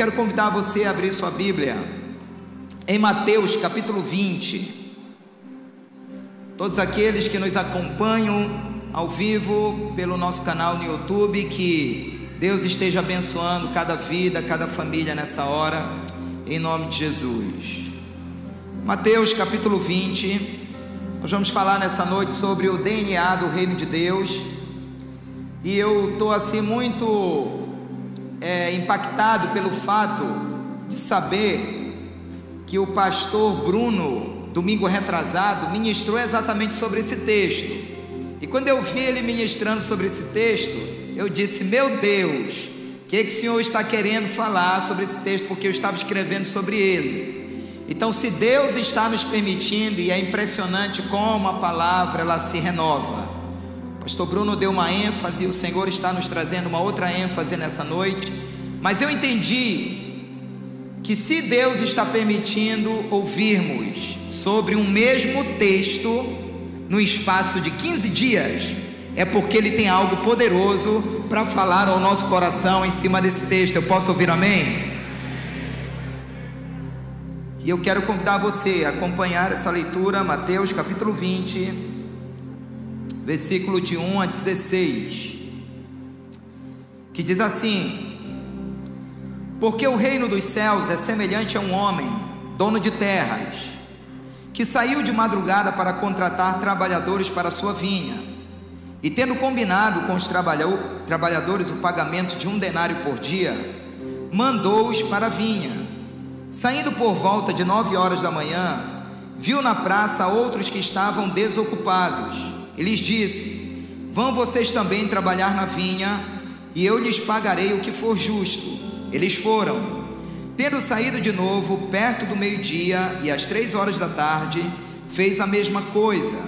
quero convidar você a abrir sua Bíblia em Mateus capítulo 20. Todos aqueles que nos acompanham ao vivo pelo nosso canal no YouTube, que Deus esteja abençoando cada vida, cada família nessa hora, em nome de Jesus. Mateus capítulo 20, nós vamos falar nessa noite sobre o DNA do Reino de Deus, e eu estou assim muito é, impactado pelo fato de saber que o pastor Bruno, domingo retrasado, ministrou exatamente sobre esse texto. E quando eu vi ele ministrando sobre esse texto, eu disse: Meu Deus, o que, que o Senhor está querendo falar sobre esse texto? Porque eu estava escrevendo sobre ele. Então, se Deus está nos permitindo, e é impressionante como a palavra ela se renova. Pastor Bruno deu uma ênfase, o Senhor está nos trazendo uma outra ênfase nessa noite. Mas eu entendi que se Deus está permitindo ouvirmos sobre um mesmo texto no espaço de 15 dias, é porque Ele tem algo poderoso para falar ao nosso coração em cima desse texto. Eu posso ouvir amém? E eu quero convidar você a acompanhar essa leitura, Mateus capítulo 20, versículo de 1 a 16, que diz assim: Porque o reino dos céus é semelhante a um homem, dono de terras, que saiu de madrugada para contratar trabalhadores para sua vinha, e tendo combinado com os trabalhadores o pagamento de um denário por dia, mandou-os para a vinha Saindo por volta de nove horas da manhã, viu na praça outros que estavam desocupados. E lhes disse: Vão vocês também trabalhar na vinha, e eu lhes pagarei o que for justo. Eles foram. Tendo saído de novo, perto do meio-dia e às três horas da tarde, fez a mesma coisa.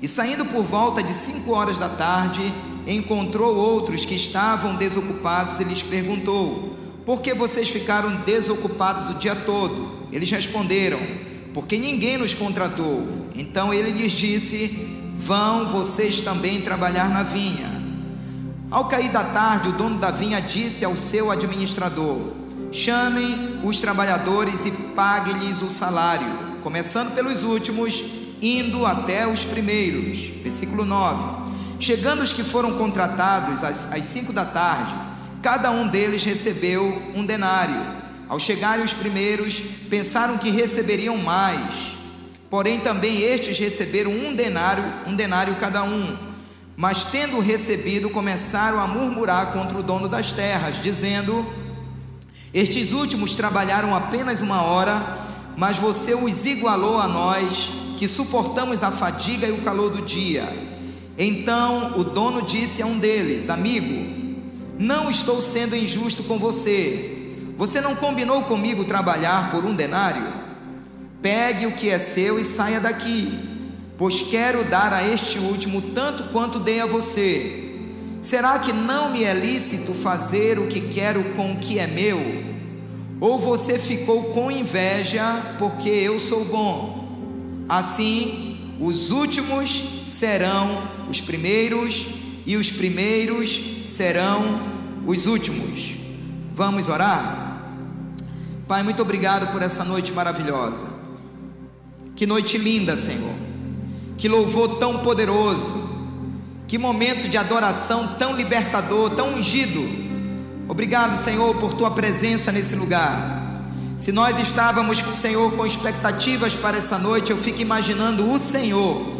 E saindo por volta de cinco horas da tarde, encontrou outros que estavam desocupados e lhes perguntou: por que vocês ficaram desocupados o dia todo? Eles responderam: Porque ninguém nos contratou. Então ele lhes disse: Vão vocês também trabalhar na vinha. Ao cair da tarde, o dono da vinha disse ao seu administrador: Chamem os trabalhadores e pague-lhes o salário, começando pelos últimos, indo até os primeiros. Versículo 9. Chegando os que foram contratados às, às cinco da tarde, Cada um deles recebeu um denário. Ao chegarem os primeiros, pensaram que receberiam mais. Porém, também estes receberam um denário, um denário cada um. Mas tendo recebido, começaram a murmurar contra o dono das terras, dizendo: Estes últimos trabalharam apenas uma hora, mas você os igualou a nós, que suportamos a fadiga e o calor do dia. Então o dono disse a um deles: Amigo, não estou sendo injusto com você. Você não combinou comigo trabalhar por um denário? Pegue o que é seu e saia daqui, pois quero dar a este último tanto quanto dei a você. Será que não me é lícito fazer o que quero com o que é meu? Ou você ficou com inveja porque eu sou bom? Assim, os últimos serão os primeiros e os primeiros serão os últimos. Vamos orar? Pai, muito obrigado por essa noite maravilhosa. Que noite linda, Senhor. Que louvor tão poderoso. Que momento de adoração tão libertador, tão ungido. Obrigado, Senhor, por tua presença nesse lugar. Se nós estávamos, Senhor, com expectativas para essa noite, eu fico imaginando o Senhor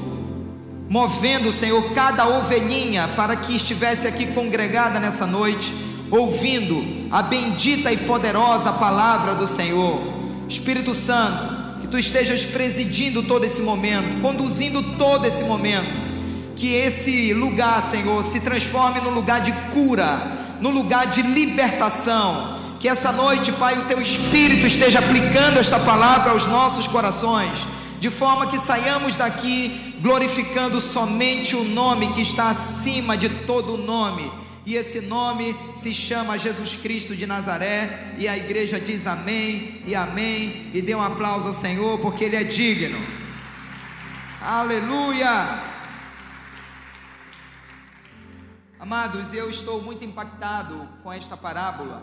movendo, Senhor, cada ovelhinha para que estivesse aqui congregada nessa noite, ouvindo a bendita e poderosa palavra do Senhor. Espírito Santo, tu estejas presidindo todo esse momento, conduzindo todo esse momento. Que esse lugar, Senhor, se transforme no lugar de cura, no lugar de libertação. Que essa noite, Pai, o teu Espírito esteja aplicando esta palavra aos nossos corações de forma que saiamos daqui glorificando somente o nome que está acima de todo nome. E esse nome se chama Jesus Cristo de Nazaré. E a igreja diz amém e amém. E dê um aplauso ao Senhor, porque Ele é digno. Aleluia! Amados, eu estou muito impactado com esta parábola,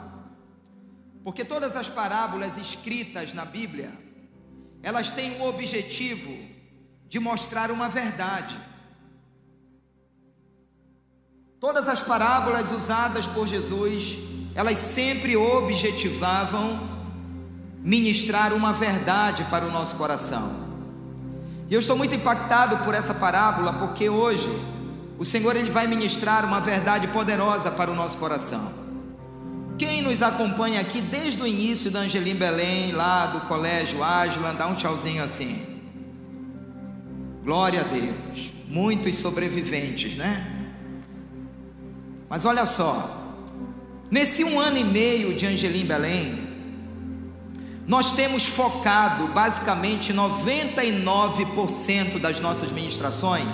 Porque todas as parábolas escritas na Bíblia, elas têm o objetivo de mostrar uma verdade. Todas as parábolas usadas por Jesus, elas sempre objetivavam ministrar uma verdade para o nosso coração. E eu estou muito impactado por essa parábola, porque hoje o Senhor ele vai ministrar uma verdade poderosa para o nosso coração. Quem nos acompanha aqui desde o início da Angelim Belém, lá do Colégio Ágila, dá um tchauzinho assim. Glória a Deus. Muitos sobreviventes, né? Mas olha só, nesse um ano e meio de Angelim Belém, nós temos focado basicamente 99% das nossas ministrações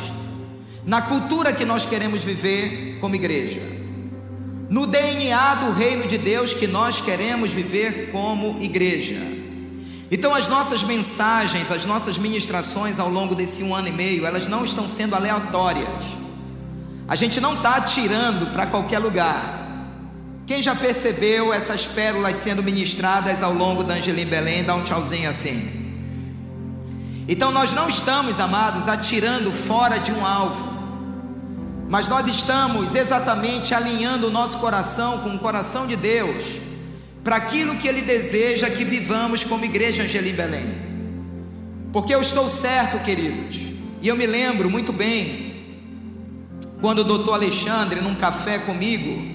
na cultura que nós queremos viver como igreja, no DNA do reino de Deus que nós queremos viver como igreja. Então, as nossas mensagens, as nossas ministrações ao longo desse um ano e meio, elas não estão sendo aleatórias. A gente não está atirando para qualquer lugar. Quem já percebeu essas pérolas sendo ministradas ao longo da Angelim Belém, dá um tchauzinho assim. Então nós não estamos, amados, atirando fora de um alvo, mas nós estamos exatamente alinhando o nosso coração com o coração de Deus, para aquilo que Ele deseja que vivamos como igreja Angelim Belém. Porque eu estou certo, queridos, e eu me lembro muito bem, quando o doutor Alexandre, num café comigo,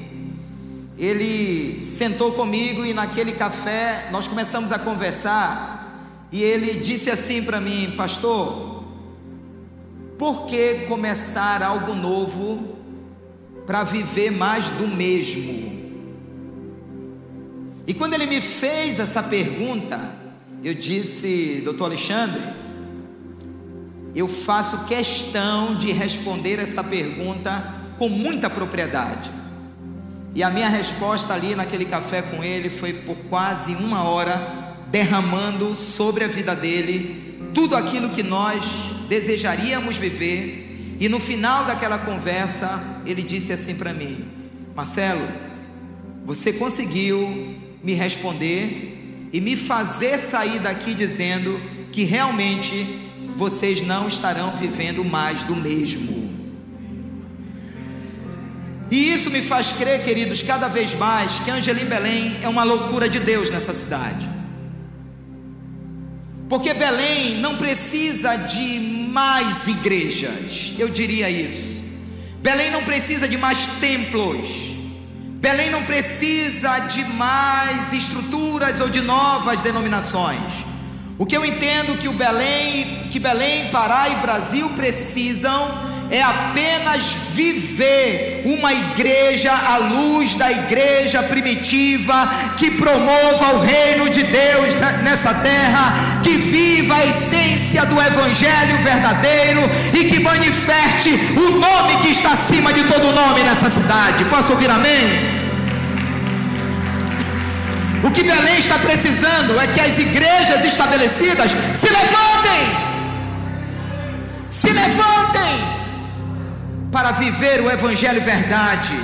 ele sentou comigo e naquele café nós começamos a conversar e ele disse assim para mim, pastor, por que começar algo novo para viver mais do mesmo? E quando ele me fez essa pergunta, eu disse, doutor Alexandre, eu faço questão de responder essa pergunta com muita propriedade. E a minha resposta ali naquele café com ele foi por quase uma hora, derramando sobre a vida dele tudo aquilo que nós desejaríamos viver. E no final daquela conversa, ele disse assim para mim: Marcelo, você conseguiu me responder e me fazer sair daqui dizendo que realmente vocês não estarão vivendo mais do mesmo. E isso me faz crer, queridos, cada vez mais que Angelim Belém é uma loucura de Deus nessa cidade. Porque Belém não precisa de mais igrejas, eu diria isso. Belém não precisa de mais templos. Belém não precisa de mais estruturas ou de novas denominações. O que eu entendo que o Belém, que Belém, Pará e Brasil precisam é apenas viver uma igreja à luz da igreja primitiva que promova o reino de Deus nessa terra, que viva a essência do evangelho verdadeiro e que manifeste o nome que está acima de todo nome nessa cidade. Posso ouvir amém? O que Belém está precisando é que as igrejas estabelecidas se levantem. Se levantem para viver o Evangelho verdade,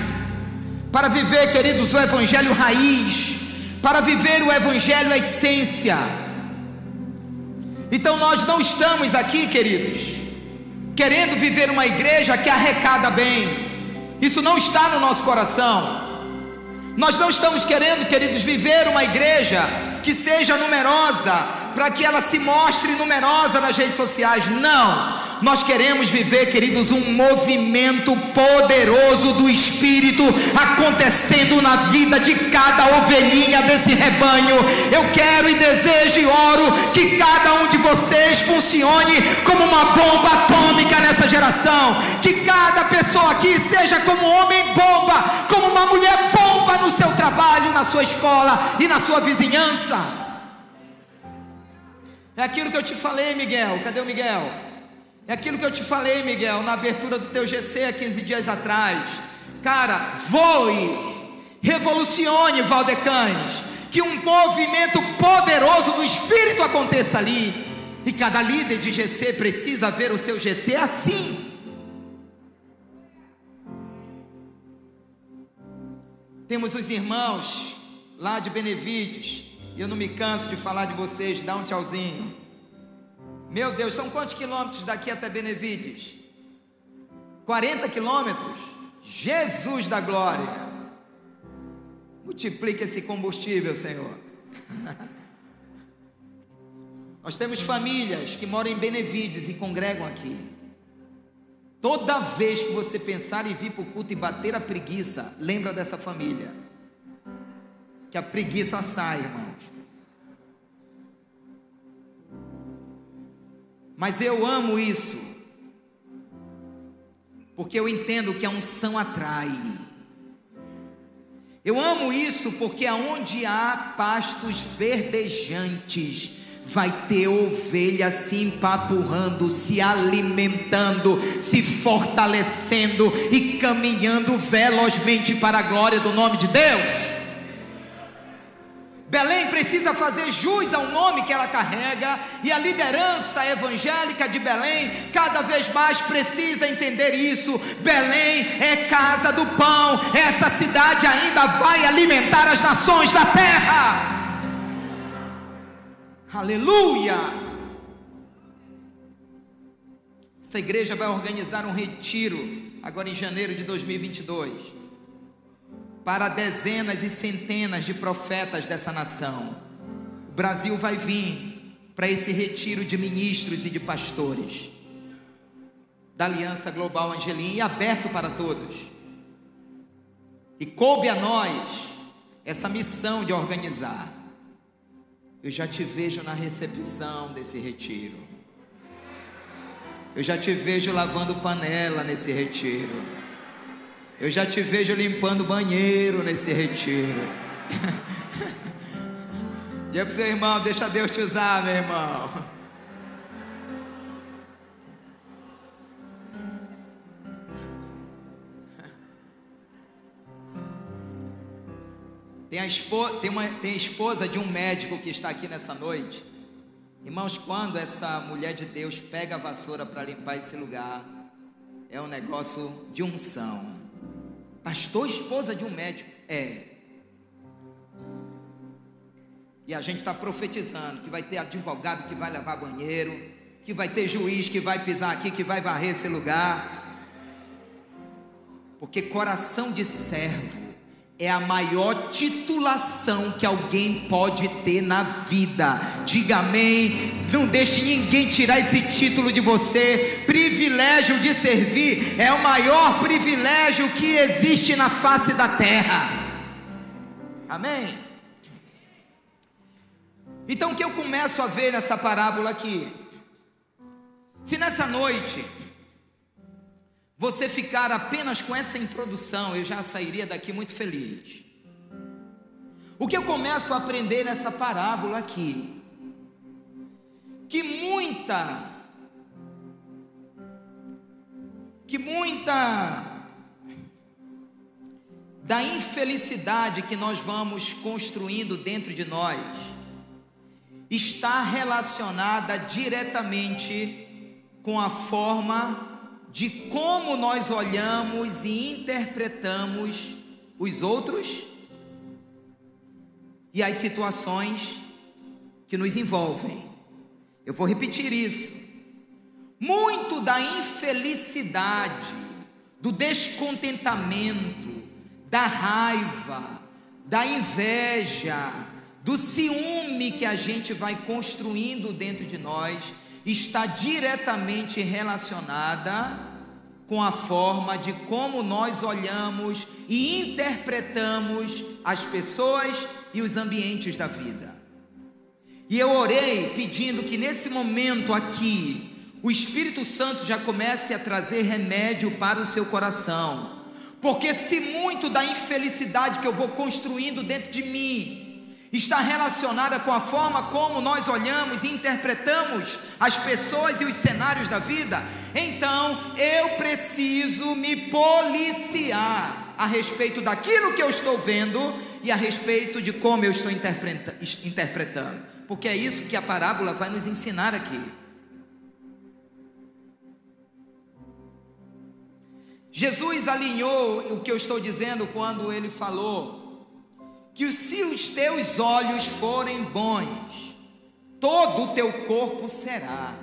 para viver, queridos, o Evangelho raiz, para viver o Evangelho essência. Então nós não estamos aqui, queridos, querendo viver uma igreja que arrecada bem, isso não está no nosso coração. Nós não estamos querendo, queridos, viver uma igreja que seja numerosa, para que ela se mostre numerosa nas redes sociais. Não. Nós queremos viver, queridos, um movimento poderoso do Espírito acontecendo na vida de cada ovelhinha desse rebanho. Eu quero e desejo e oro que cada um de vocês funcione como uma bomba atômica nessa geração. Que cada pessoa aqui seja como um homem bomba, como uma mulher bomba no seu trabalho, na sua escola e na sua vizinhança. É aquilo que eu te falei, Miguel. Cadê o Miguel? É aquilo que eu te falei, Miguel, na abertura do teu GC há 15 dias atrás. Cara, voe, revolucione Valdecães, que um movimento poderoso do Espírito aconteça ali. E cada líder de GC precisa ver o seu GC assim. Temos os irmãos lá de Benevides, e eu não me canso de falar de vocês, dá um tchauzinho. Meu Deus, são quantos quilômetros daqui até Benevides? 40 quilômetros? Jesus da glória! Multiplica esse combustível, Senhor. Nós temos famílias que moram em Benevides e congregam aqui. Toda vez que você pensar em vir para o culto e bater a preguiça, lembra dessa família. Que a preguiça sai, irmãos. Mas eu amo isso, porque eu entendo que a unção atrai. Eu amo isso porque aonde há pastos verdejantes, vai ter ovelha se empapurrando, se alimentando, se fortalecendo e caminhando velozmente para a glória do nome de Deus. Belém precisa fazer jus ao nome que ela carrega, e a liderança evangélica de Belém cada vez mais precisa entender isso. Belém é casa do pão, essa cidade ainda vai alimentar as nações da terra. Aleluia! Essa igreja vai organizar um retiro agora em janeiro de 2022 para dezenas e centenas de profetas dessa nação. O Brasil vai vir para esse retiro de ministros e de pastores da Aliança Global Angelim e aberto para todos. E coube a nós essa missão de organizar. Eu já te vejo na recepção desse retiro. Eu já te vejo lavando panela nesse retiro. Eu já te vejo limpando banheiro nesse retiro. Diga para o seu irmão, deixa Deus te usar, meu irmão. Tem a, esposa, tem, uma, tem a esposa de um médico que está aqui nessa noite. Irmãos, quando essa mulher de Deus pega a vassoura para limpar esse lugar, é um negócio de unção. Pastor, esposa de um médico. É. E a gente está profetizando que vai ter advogado que vai levar banheiro, que vai ter juiz que vai pisar aqui, que vai varrer esse lugar. Porque coração de servo é a maior titulação que alguém pode ter na vida. Diga amém. Não deixe ninguém tirar esse título de você. Privilégio de servir é o maior privilégio que existe na face da terra. Amém. Então o que eu começo a ver nessa parábola aqui? Se nessa noite você ficar apenas com essa introdução, eu já sairia daqui muito feliz. O que eu começo a aprender nessa parábola aqui? Que muita, que muita da infelicidade que nós vamos construindo dentro de nós está relacionada diretamente com a forma de como nós olhamos e interpretamos os outros e as situações que nos envolvem. Eu vou repetir isso. Muito da infelicidade, do descontentamento, da raiva, da inveja, do ciúme que a gente vai construindo dentro de nós está diretamente relacionada com a forma de como nós olhamos e interpretamos as pessoas e os ambientes da vida. E eu orei pedindo que nesse momento aqui, o Espírito Santo já comece a trazer remédio para o seu coração. Porque se muito da infelicidade que eu vou construindo dentro de mim está relacionada com a forma como nós olhamos e interpretamos as pessoas e os cenários da vida, então eu preciso me policiar a respeito daquilo que eu estou vendo e a respeito de como eu estou interpretando, porque é isso que a parábola vai nos ensinar aqui. Jesus alinhou o que eu estou dizendo quando ele falou que se os teus olhos forem bons, todo o teu corpo será.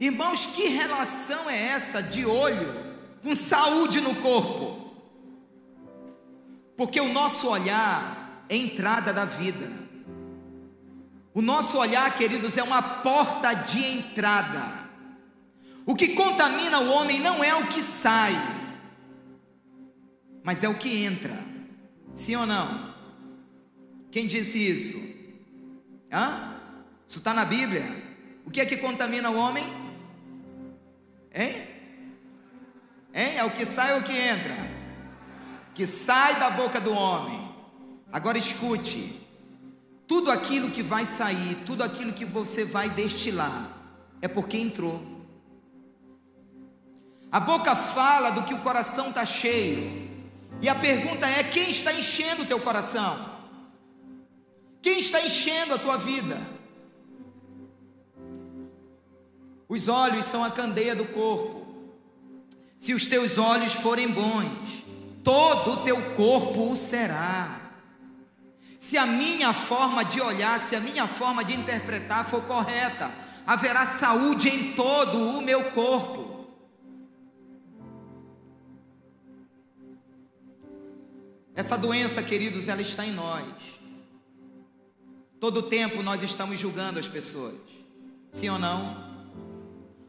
Irmãos, que relação é essa de olho com saúde no corpo? Porque o nosso olhar é entrada da vida. O nosso olhar, queridos, é uma porta de entrada. O que contamina o homem não é o que sai, mas é o que entra. Sim ou não? Quem disse isso? Hã? Isso está na Bíblia. O que é que contamina o homem? Hein? Hein? É o que sai ou o que entra? Que sai da boca do homem. Agora escute: tudo aquilo que vai sair, tudo aquilo que você vai destilar, é porque entrou. A boca fala do que o coração está cheio. E a pergunta é: quem está enchendo o teu coração? Quem está enchendo a tua vida? Os olhos são a candeia do corpo. Se os teus olhos forem bons, todo o teu corpo o será. Se a minha forma de olhar, se a minha forma de interpretar for correta, haverá saúde em todo o meu corpo. Essa doença, queridos, ela está em nós. Todo tempo nós estamos julgando as pessoas. Sim ou não?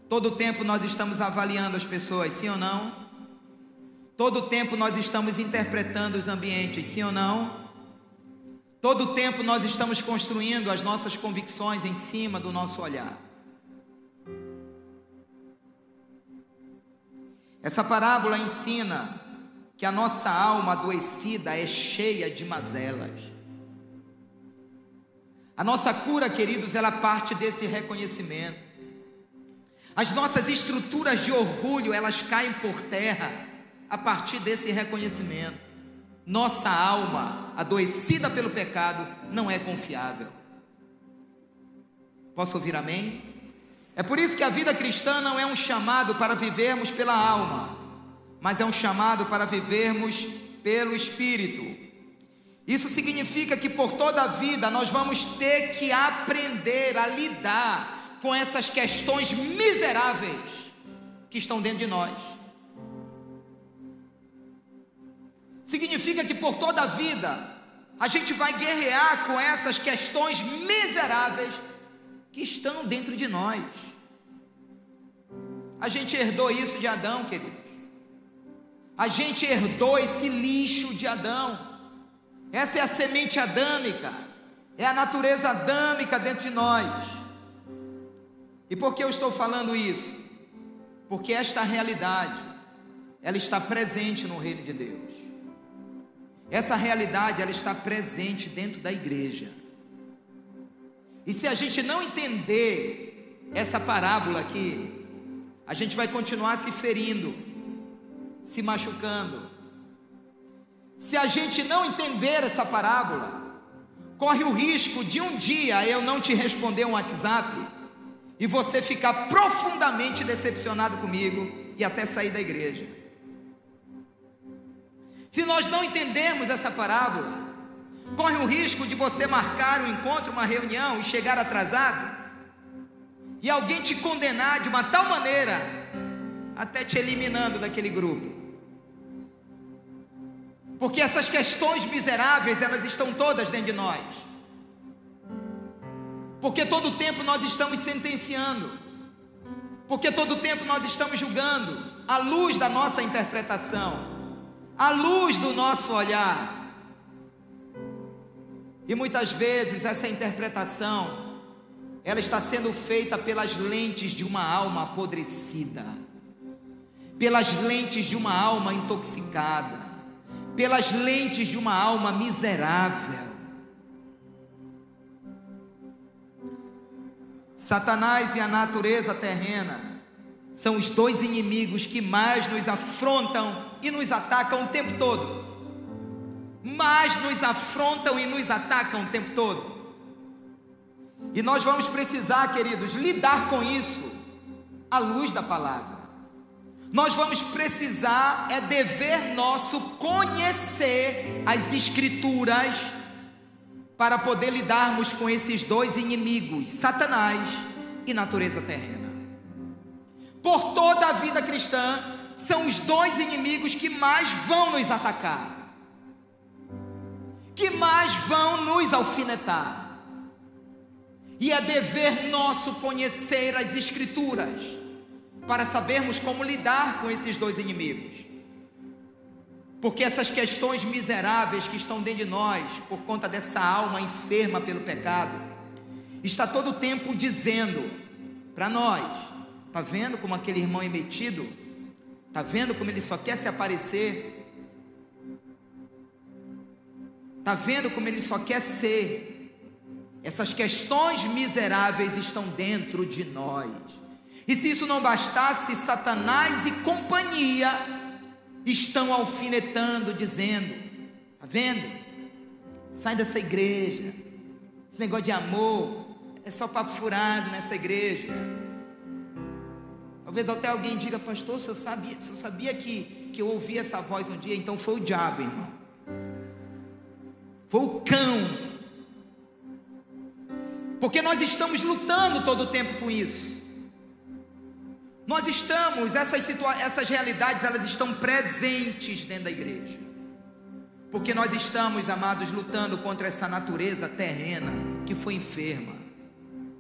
Todo tempo nós estamos avaliando as pessoas, sim ou não? Todo tempo nós estamos interpretando os ambientes, sim ou não? Todo tempo nós estamos construindo as nossas convicções em cima do nosso olhar. Essa parábola ensina que a nossa alma adoecida é cheia de mazelas. A nossa cura, queridos, ela parte desse reconhecimento. As nossas estruturas de orgulho, elas caem por terra a partir desse reconhecimento. Nossa alma, adoecida pelo pecado, não é confiável. Posso ouvir amém? É por isso que a vida cristã não é um chamado para vivermos pela alma, mas é um chamado para vivermos pelo Espírito. Isso significa que por toda a vida nós vamos ter que aprender a lidar com essas questões miseráveis que estão dentro de nós. Significa que por toda a vida a gente vai guerrear com essas questões miseráveis que estão dentro de nós. A gente herdou isso de Adão, querido. A gente herdou esse lixo de Adão. Essa é a semente adâmica. É a natureza adâmica dentro de nós. E por que eu estou falando isso? Porque esta realidade, ela está presente no reino de Deus. Essa realidade, ela está presente dentro da igreja. E se a gente não entender essa parábola aqui, a gente vai continuar se ferindo se machucando. Se a gente não entender essa parábola, corre o risco de um dia eu não te responder um WhatsApp e você ficar profundamente decepcionado comigo e até sair da igreja. Se nós não entendermos essa parábola, corre o risco de você marcar um encontro, uma reunião e chegar atrasado e alguém te condenar de uma tal maneira até te eliminando daquele grupo. Porque essas questões miseráveis, elas estão todas dentro de nós. Porque todo tempo nós estamos sentenciando. Porque todo tempo nós estamos julgando à luz da nossa interpretação, à luz do nosso olhar. E muitas vezes essa interpretação ela está sendo feita pelas lentes de uma alma apodrecida, pelas lentes de uma alma intoxicada pelas lentes de uma alma miserável. Satanás e a natureza terrena são os dois inimigos que mais nos afrontam e nos atacam o tempo todo. Mais nos afrontam e nos atacam o tempo todo. E nós vamos precisar, queridos, lidar com isso à luz da palavra. Nós vamos precisar, é dever nosso conhecer as Escrituras para poder lidarmos com esses dois inimigos, Satanás e natureza terrena. Por toda a vida cristã, são os dois inimigos que mais vão nos atacar, que mais vão nos alfinetar. E é dever nosso conhecer as Escrituras para sabermos como lidar com esses dois inimigos. Porque essas questões miseráveis que estão dentro de nós, por conta dessa alma enferma pelo pecado, está todo o tempo dizendo para nós: está vendo como aquele irmão é metido? Está vendo como ele só quer se aparecer? Está vendo como ele só quer ser? Essas questões miseráveis estão dentro de nós. E se isso não bastasse, Satanás e companhia estão alfinetando, dizendo: Está vendo? Sai dessa igreja. Esse negócio de amor é só papo furado nessa igreja. Talvez até alguém diga, pastor, se eu sabia, se eu sabia que, que eu ouvi essa voz um dia, então foi o diabo, irmão. Foi o cão. Porque nós estamos lutando todo o tempo com isso. Nós estamos, essas, essas realidades, elas estão presentes dentro da igreja. Porque nós estamos, amados, lutando contra essa natureza terrena que foi enferma.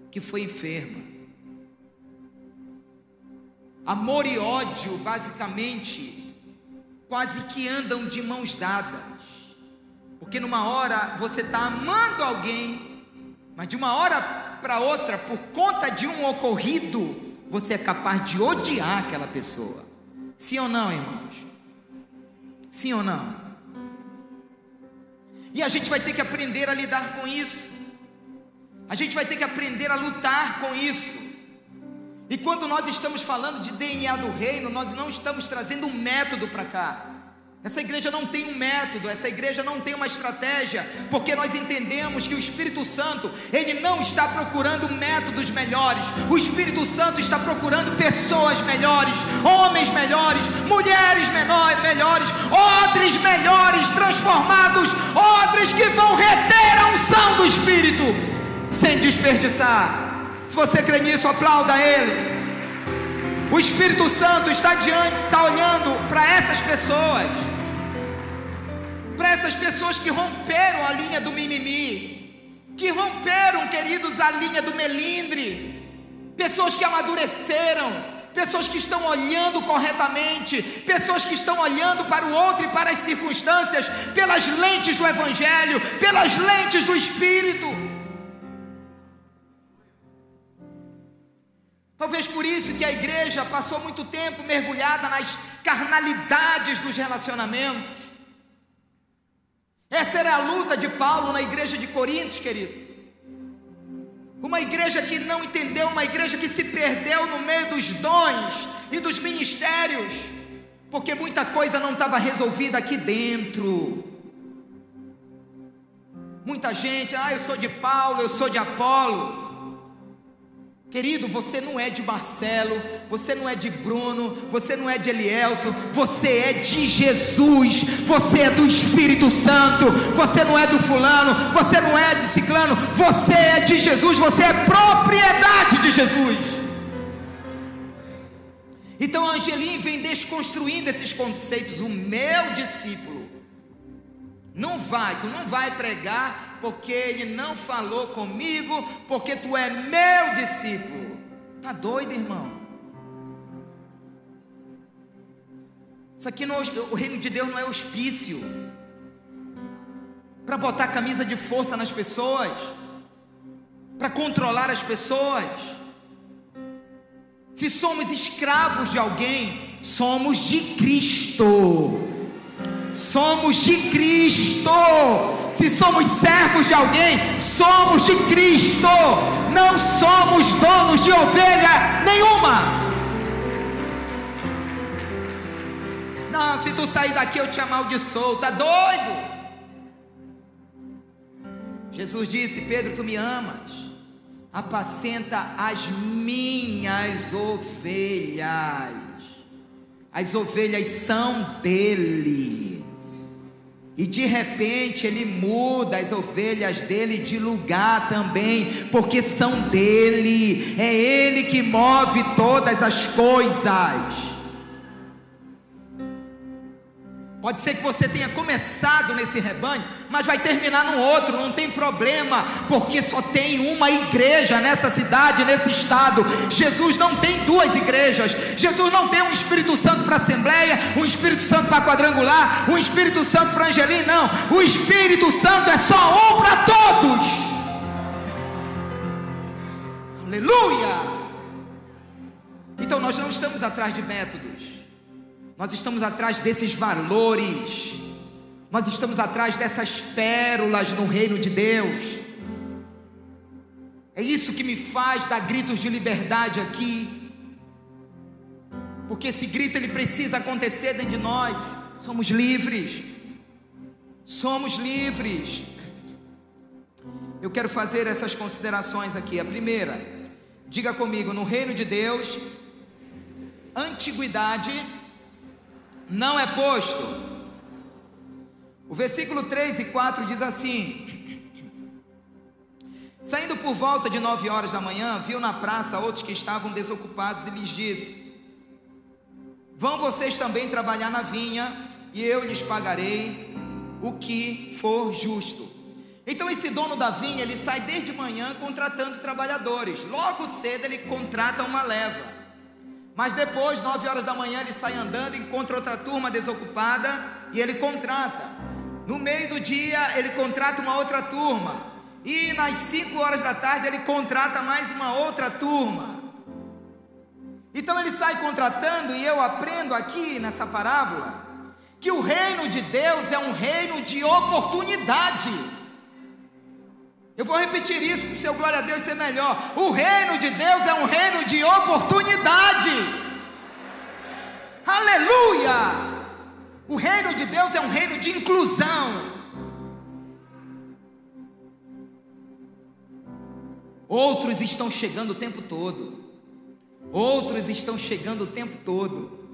Que foi enferma. Amor e ódio, basicamente, quase que andam de mãos dadas. Porque numa hora você está amando alguém, mas de uma hora para outra, por conta de um ocorrido, você é capaz de odiar aquela pessoa. Sim ou não, irmãos? Sim ou não? E a gente vai ter que aprender a lidar com isso. A gente vai ter que aprender a lutar com isso. E quando nós estamos falando de DNA do reino, nós não estamos trazendo um método para cá. Essa igreja não tem um método, essa igreja não tem uma estratégia, porque nós entendemos que o Espírito Santo, ele não está procurando métodos melhores. O Espírito Santo está procurando pessoas melhores, homens melhores, mulheres menor, melhores, odres melhores, transformados, odres que vão reter a unção do Espírito sem desperdiçar. Se você crê nisso, aplauda ele. O Espírito Santo está diante, está olhando para essas pessoas para essas pessoas que romperam a linha do mimimi, que romperam, queridos, a linha do melindre, pessoas que amadureceram, pessoas que estão olhando corretamente, pessoas que estão olhando para o outro e para as circunstâncias pelas lentes do Evangelho, pelas lentes do Espírito. Talvez por isso que a igreja passou muito tempo mergulhada nas carnalidades dos relacionamentos. Essa era a luta de Paulo na igreja de Coríntios, querido. Uma igreja que não entendeu, uma igreja que se perdeu no meio dos dons e dos ministérios, porque muita coisa não estava resolvida aqui dentro. Muita gente, ah, eu sou de Paulo, eu sou de Apolo. Querido, você não é de Marcelo, você não é de Bruno, você não é de Elielso, você é de Jesus, você é do Espírito Santo, você não é do fulano, você não é de ciclano, você é de Jesus, você é propriedade de Jesus. Então Angelim vem desconstruindo esses conceitos, o meu discípulo não vai, tu não vai pregar porque ele não falou comigo, porque tu é meu discípulo. Tá doido, irmão? Isso aqui não, o reino de Deus não é hospício para botar camisa de força nas pessoas, para controlar as pessoas. Se somos escravos de alguém, somos de Cristo. Somos de Cristo. Se somos servos de alguém, somos de Cristo. Não somos donos de ovelha nenhuma. Não, se tu sair daqui eu te amaldiçoo, tá doido? Jesus disse: Pedro, tu me amas, apacenta as minhas ovelhas. as ovelhas são dele. E de repente ele muda as ovelhas dele de lugar também, porque são dele, é ele que move todas as coisas. Pode ser que você tenha começado nesse rebanho, mas vai terminar no outro, não tem problema, porque só tem uma igreja nessa cidade, nesse estado. Jesus não tem duas igrejas, Jesus não tem um Espírito Santo para Assembleia, um Espírito Santo para Quadrangular, um Espírito Santo para Angelim, não. O Espírito Santo é só um para todos. Aleluia! Então nós não estamos atrás de métodos. Nós estamos atrás desses valores, nós estamos atrás dessas pérolas no reino de Deus. É isso que me faz dar gritos de liberdade aqui, porque esse grito ele precisa acontecer dentro de nós. Somos livres, somos livres. Eu quero fazer essas considerações aqui. A primeira, diga comigo: no reino de Deus, antiguidade não é posto. O versículo 3 e 4 diz assim: Saindo por volta de nove horas da manhã, viu na praça outros que estavam desocupados e lhes disse: Vão vocês também trabalhar na vinha, e eu lhes pagarei o que for justo. Então esse dono da vinha, ele sai desde manhã contratando trabalhadores. Logo cedo ele contrata uma leva. Mas depois, nove horas da manhã, ele sai andando, encontra outra turma desocupada e ele contrata. No meio do dia, ele contrata uma outra turma. E nas cinco horas da tarde, ele contrata mais uma outra turma. Então ele sai contratando, e eu aprendo aqui nessa parábola que o reino de Deus é um reino de oportunidade. Eu vou repetir isso para o seu glória a Deus ser melhor. O reino de Deus é um reino de oportunidade. Aleluia! O reino de Deus é um reino de inclusão. Outros estão chegando o tempo todo. Outros estão chegando o tempo todo.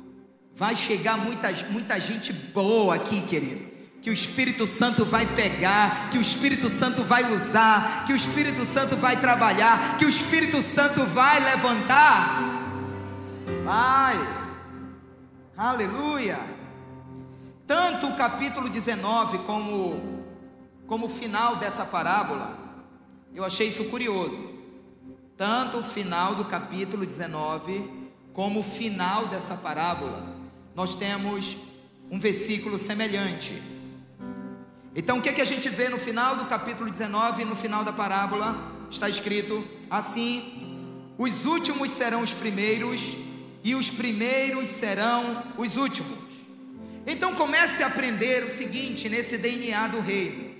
Vai chegar muita, muita gente boa aqui, querido que o Espírito Santo vai pegar, que o Espírito Santo vai usar, que o Espírito Santo vai trabalhar, que o Espírito Santo vai levantar. Vai, aleluia. Tanto o capítulo 19 como, como o final dessa parábola, eu achei isso curioso. Tanto o final do capítulo 19 como o final dessa parábola, nós temos um versículo semelhante. Então o que, é que a gente vê no final do capítulo 19, no final da parábola? Está escrito assim: os últimos serão os primeiros, e os primeiros serão os últimos. Então comece a aprender o seguinte nesse DNA do reino.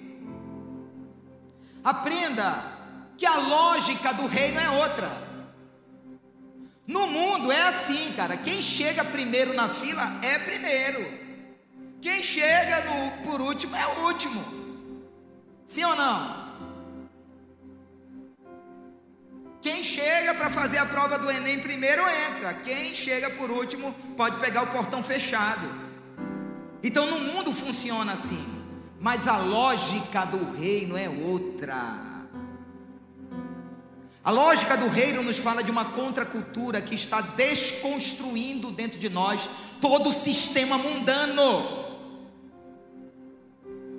Aprenda que a lógica do reino é outra. No mundo é assim, cara. Quem chega primeiro na fila é primeiro. Quem chega no, por último é o último. Sim ou não? Quem chega para fazer a prova do Enem primeiro entra. Quem chega por último pode pegar o portão fechado. Então no mundo funciona assim. Mas a lógica do reino é outra. A lógica do reino nos fala de uma contracultura que está desconstruindo dentro de nós todo o sistema mundano.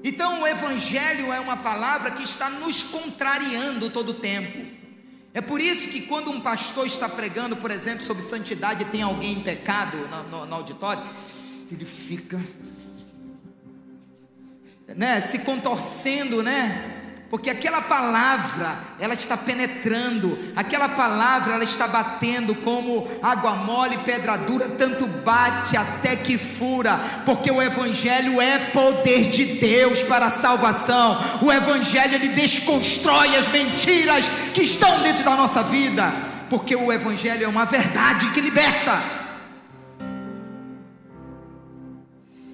Então o Evangelho é uma palavra que está nos contrariando todo o tempo. É por isso que quando um pastor está pregando, por exemplo, sobre santidade e tem alguém em pecado no, no, no auditório, ele fica né, se contorcendo, né? Porque aquela palavra, ela está penetrando, aquela palavra, ela está batendo como água mole, pedra dura, tanto bate até que fura, porque o Evangelho é poder de Deus para a salvação, o Evangelho ele desconstrói as mentiras que estão dentro da nossa vida, porque o Evangelho é uma verdade que liberta.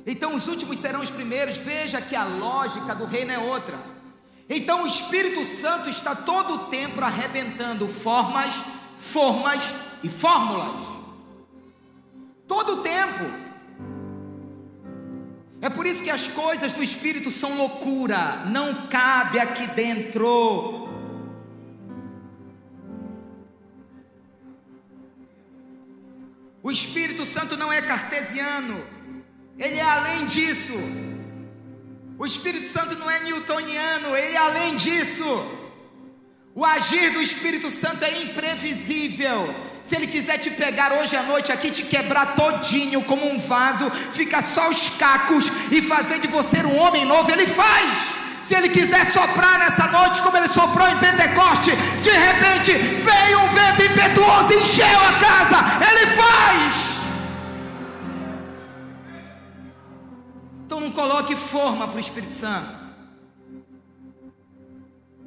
Então os últimos serão os primeiros, veja que a lógica do reino é outra. Então o Espírito Santo está todo o tempo arrebentando formas, formas e fórmulas. todo o tempo. É por isso que as coisas do Espírito são loucura, não cabe aqui dentro. O Espírito Santo não é cartesiano, ele é além disso. O Espírito Santo não é newtoniano, é além disso. O agir do Espírito Santo é imprevisível. Se ele quiser te pegar hoje à noite aqui, te quebrar todinho como um vaso, fica só os cacos e fazer de você um homem novo, ele faz. Se ele quiser soprar nessa noite, como ele soprou em Pentecoste, de repente veio um vento impetuoso, encheu a casa, ele faz. Não coloque forma para o Espírito Santo.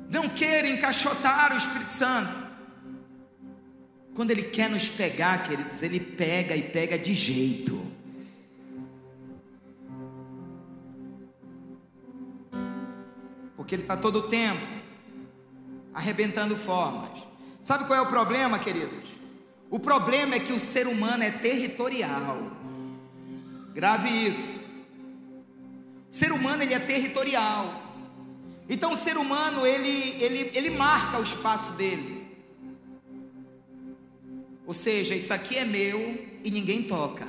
Não queira encaixotar o Espírito Santo. Quando Ele quer nos pegar, queridos, Ele pega e pega de jeito. Porque Ele está todo o tempo arrebentando formas. Sabe qual é o problema, queridos? O problema é que o ser humano é territorial. Grave isso. Ser humano ele é territorial. Então o ser humano ele, ele, ele marca o espaço dele. Ou seja, isso aqui é meu e ninguém toca.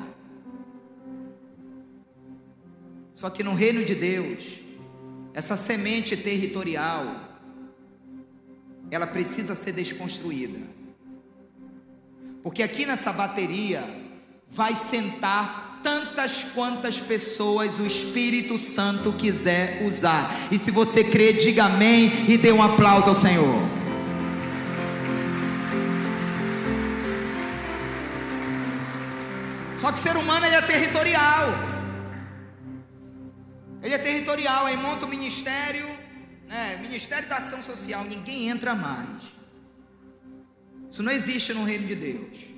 Só que no reino de Deus, essa semente territorial, ela precisa ser desconstruída. Porque aqui nessa bateria vai sentar tantas quantas pessoas o Espírito Santo quiser usar. E se você crê, diga amém e dê um aplauso ao Senhor. Só que o ser humano ele é territorial. Ele é territorial, aí monta o ministério, né? Ministério da Ação Social, ninguém entra mais. Isso não existe no reino de Deus.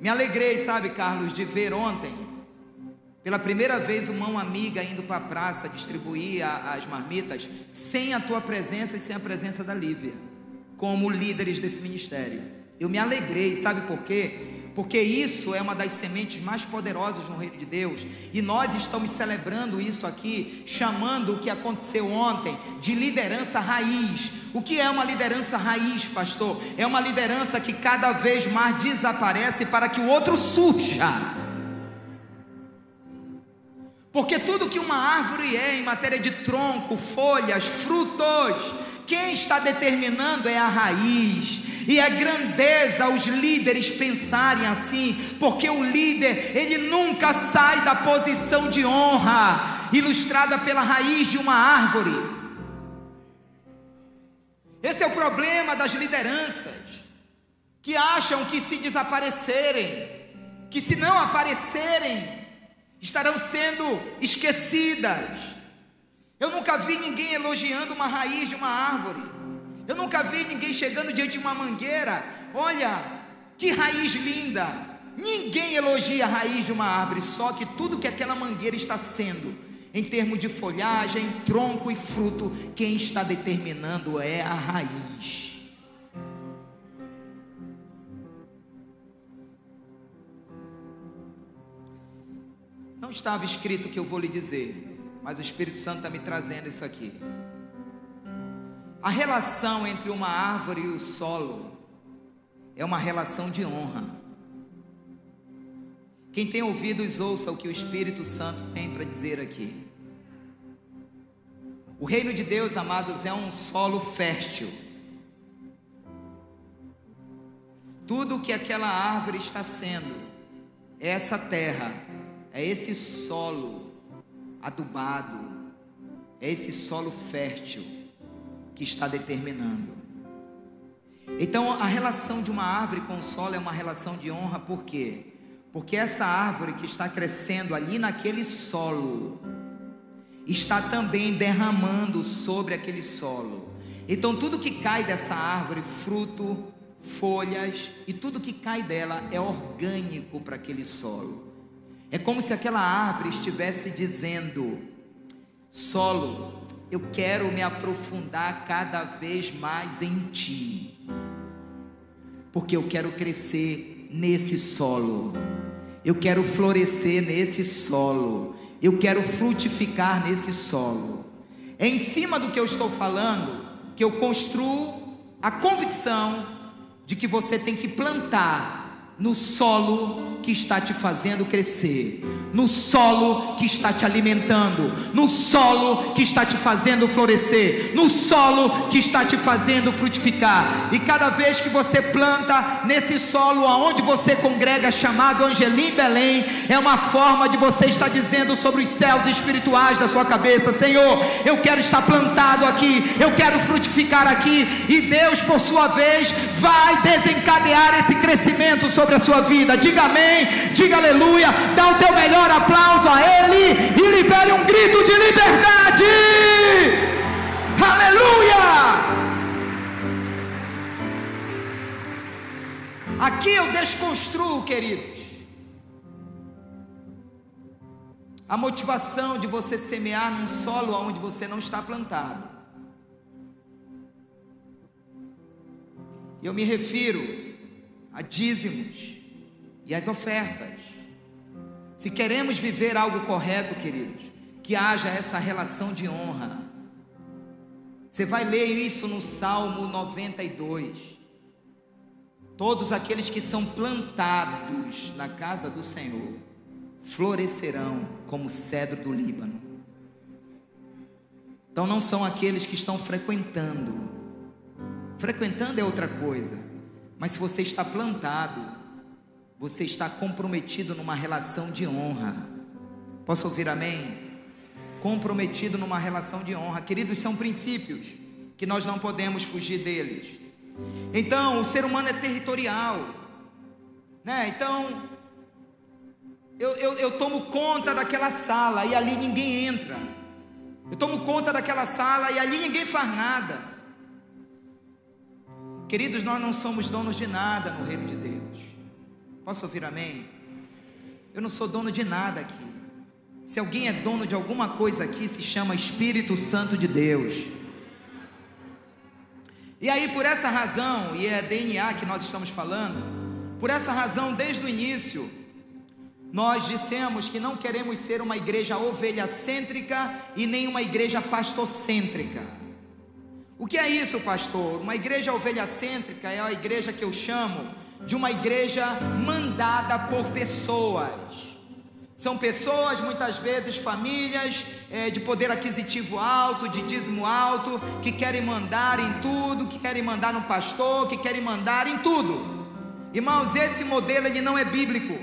Me alegrei, sabe, Carlos, de ver ontem, pela primeira vez, uma mão amiga indo para a praça distribuir a, as marmitas, sem a tua presença e sem a presença da Lívia, como líderes desse ministério. Eu me alegrei, sabe por quê? Porque isso é uma das sementes mais poderosas no reino de Deus, e nós estamos celebrando isso aqui, chamando o que aconteceu ontem de liderança raiz. O que é uma liderança raiz, pastor? É uma liderança que cada vez mais desaparece para que o outro surja. Porque tudo que uma árvore é em matéria de tronco, folhas, frutos, quem está determinando é a raiz. E é grandeza os líderes pensarem assim, porque o líder, ele nunca sai da posição de honra, ilustrada pela raiz de uma árvore. Esse é o problema das lideranças, que acham que se desaparecerem, que se não aparecerem, estarão sendo esquecidas. Eu nunca vi ninguém elogiando uma raiz de uma árvore. Eu nunca vi ninguém chegando diante de uma mangueira. Olha, que raiz linda. Ninguém elogia a raiz de uma árvore, só que tudo que aquela mangueira está sendo, em termos de folhagem, tronco e fruto, quem está determinando é a raiz. Não estava escrito o que eu vou lhe dizer, mas o Espírito Santo está me trazendo isso aqui. A relação entre uma árvore e o solo é uma relação de honra. Quem tem ouvidos, ouça o que o Espírito Santo tem para dizer aqui. O reino de Deus, amados, é um solo fértil. Tudo que aquela árvore está sendo é essa terra, é esse solo adubado, é esse solo fértil que está determinando. Então, a relação de uma árvore com o solo é uma relação de honra, por quê? Porque essa árvore que está crescendo ali naquele solo, está também derramando sobre aquele solo. Então, tudo que cai dessa árvore, fruto, folhas e tudo que cai dela é orgânico para aquele solo. É como se aquela árvore estivesse dizendo: solo, eu quero me aprofundar cada vez mais em Ti, porque eu quero crescer nesse solo. Eu quero florescer nesse solo. Eu quero frutificar nesse solo. É em cima do que eu estou falando que eu construo a convicção de que você tem que plantar no solo que está te fazendo crescer, no solo que está te alimentando, no solo que está te fazendo florescer, no solo que está te fazendo frutificar. E cada vez que você planta nesse solo aonde você congrega, chamado Angelim Belém, é uma forma de você estar dizendo sobre os céus espirituais da sua cabeça: Senhor, eu quero estar plantado aqui, eu quero frutificar aqui, e Deus, por sua vez, vai desencadear esse crescimento sobre a sua vida. Diga amém diga aleluia, dá o teu melhor aplauso a Ele e libere um grito de liberdade. Aleluia! Aqui eu desconstruo, queridos, a motivação de você semear num solo onde você não está plantado. Eu me refiro a dízimos, e as ofertas. Se queremos viver algo correto, queridos, que haja essa relação de honra. Você vai ler isso no Salmo 92. Todos aqueles que são plantados na casa do Senhor florescerão como cedro do Líbano. Então não são aqueles que estão frequentando. Frequentando é outra coisa. Mas se você está plantado, você está comprometido numa relação de honra. Posso ouvir amém? Comprometido numa relação de honra. Queridos, são princípios que nós não podemos fugir deles. Então, o ser humano é territorial, né? Então, eu, eu, eu tomo conta daquela sala e ali ninguém entra. Eu tomo conta daquela sala e ali ninguém faz nada. Queridos, nós não somos donos de nada no reino de Deus. Posso ouvir amém? Eu não sou dono de nada aqui. Se alguém é dono de alguma coisa aqui, se chama Espírito Santo de Deus. E aí, por essa razão, e é DNA que nós estamos falando, por essa razão, desde o início, nós dissemos que não queremos ser uma igreja ovelha cêntrica e nem uma igreja pastocêntrica. O que é isso, pastor? Uma igreja ovelha cêntrica é a igreja que eu chamo de uma igreja mandada por pessoas. São pessoas, muitas vezes famílias é, de poder aquisitivo alto, de dízimo alto, que querem mandar em tudo, que querem mandar no pastor, que querem mandar em tudo. Irmãos, esse modelo ele não é bíblico.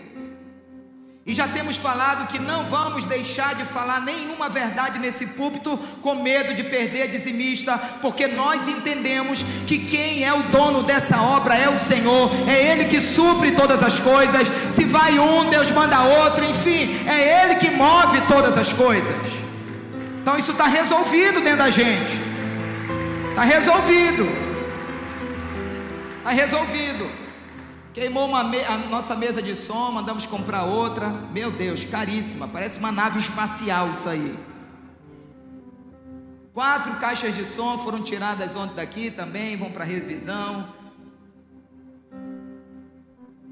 E já temos falado que não vamos deixar de falar nenhuma verdade nesse púlpito com medo de perder dizimista, porque nós entendemos que quem é o dono dessa obra é o Senhor, é Ele que supre todas as coisas. Se vai um, Deus manda outro, enfim, é Ele que move todas as coisas. Então isso está resolvido dentro da gente, está resolvido, está resolvido. Queimou me a nossa mesa de som, mandamos comprar outra. Meu Deus, caríssima, parece uma nave espacial isso aí. Quatro caixas de som foram tiradas ontem daqui também, vão para revisão.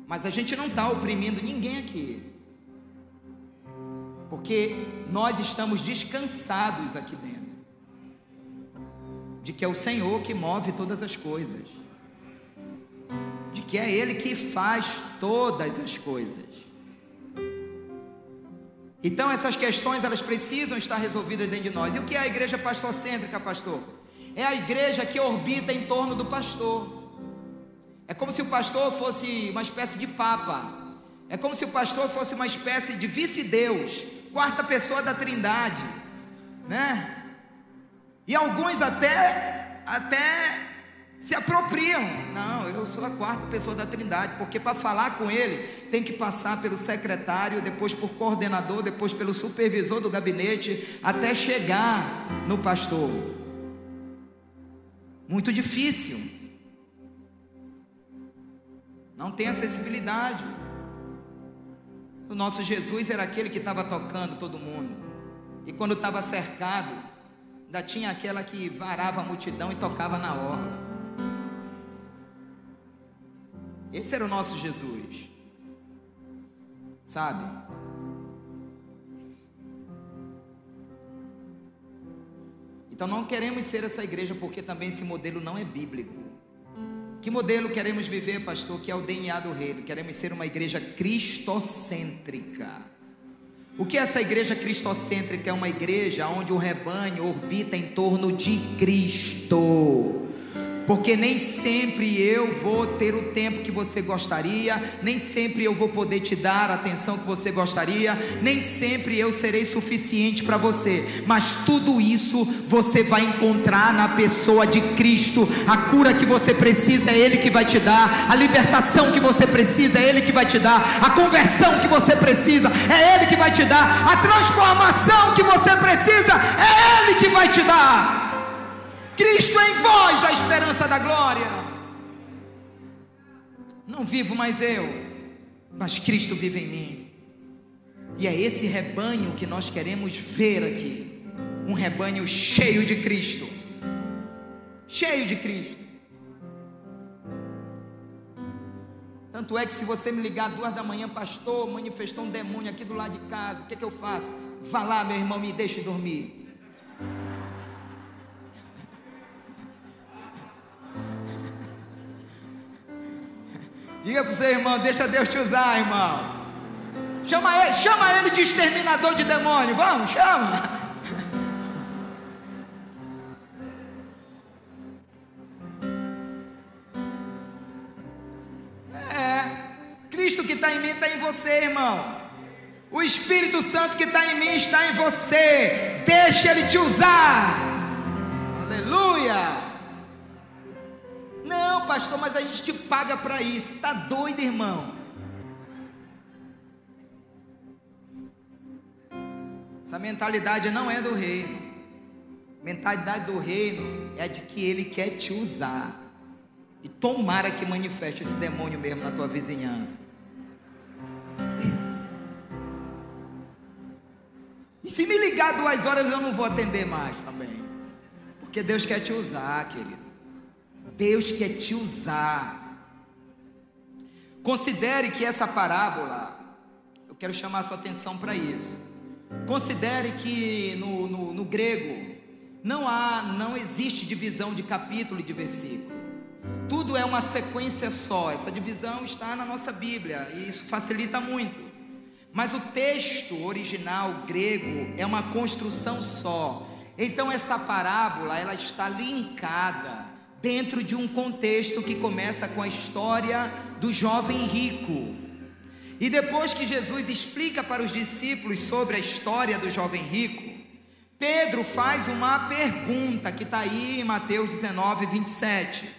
Mas a gente não está oprimindo ninguém aqui. Porque nós estamos descansados aqui dentro. De que é o Senhor que move todas as coisas de que é Ele que faz todas as coisas. Então essas questões elas precisam estar resolvidas dentro de nós. E o que é a igreja pastorcêntrica, pastor? É a igreja que orbita em torno do pastor. É como se o pastor fosse uma espécie de papa. É como se o pastor fosse uma espécie de vice-deus, quarta pessoa da Trindade, né? E alguns até até se apropriam. Não, eu sou a quarta pessoa da Trindade, porque para falar com ele tem que passar pelo secretário, depois por coordenador, depois pelo supervisor do gabinete, até chegar no pastor. Muito difícil. Não tem acessibilidade. O nosso Jesus era aquele que estava tocando todo mundo. E quando estava cercado, ainda tinha aquela que varava a multidão e tocava na orla. Esse era o nosso Jesus. Sabe? Então não queremos ser essa igreja porque também esse modelo não é bíblico. Que modelo queremos viver, pastor? Que é o DNA do reino. Queremos ser uma igreja cristocêntrica. O que é essa igreja cristocêntrica? É uma igreja onde o rebanho orbita em torno de Cristo porque nem sempre eu vou ter o tempo que você gostaria, nem sempre eu vou poder te dar a atenção que você gostaria, nem sempre eu serei suficiente para você, mas tudo isso você vai encontrar na pessoa de Cristo. A cura que você precisa é Ele que vai te dar, a libertação que você precisa é Ele que vai te dar, a conversão que você precisa é Ele que vai te dar, a transformação que você precisa é Ele que vai te dar. Cristo em vós, a esperança da glória. Não vivo mais eu, mas Cristo vive em mim. E é esse rebanho que nós queremos ver aqui. Um rebanho cheio de Cristo. Cheio de Cristo. Tanto é que se você me ligar duas da manhã, pastor, manifestou um demônio aqui do lado de casa, o que, é que eu faço? Vá lá, meu irmão, me deixe dormir. Diga para o seu irmão, deixa Deus te usar, irmão. Chama ele, chama ele de exterminador de demônio. Vamos, chama. É, Cristo que está em mim está em você, irmão. O Espírito Santo que está em mim está em você. Deixa ele te usar. Aleluia. Não, pastor, mas a gente te paga para isso. Está doido, irmão? Essa mentalidade não é do reino. Mentalidade do reino é a de que ele quer te usar. E tomara que manifeste esse demônio mesmo na tua vizinhança. E se me ligar duas horas eu não vou atender mais também. Porque Deus quer te usar, querido. Deus quer te usar. Considere que essa parábola, eu quero chamar a sua atenção para isso. Considere que no, no, no, grego não há, não existe divisão de capítulo e de versículo. Tudo é uma sequência só. Essa divisão está na nossa Bíblia e isso facilita muito. Mas o texto original grego é uma construção só. Então essa parábola ela está linkada dentro de um contexto que começa com a história do jovem rico. E depois que Jesus explica para os discípulos sobre a história do jovem rico, Pedro faz uma pergunta que está aí em Mateus 19, 27.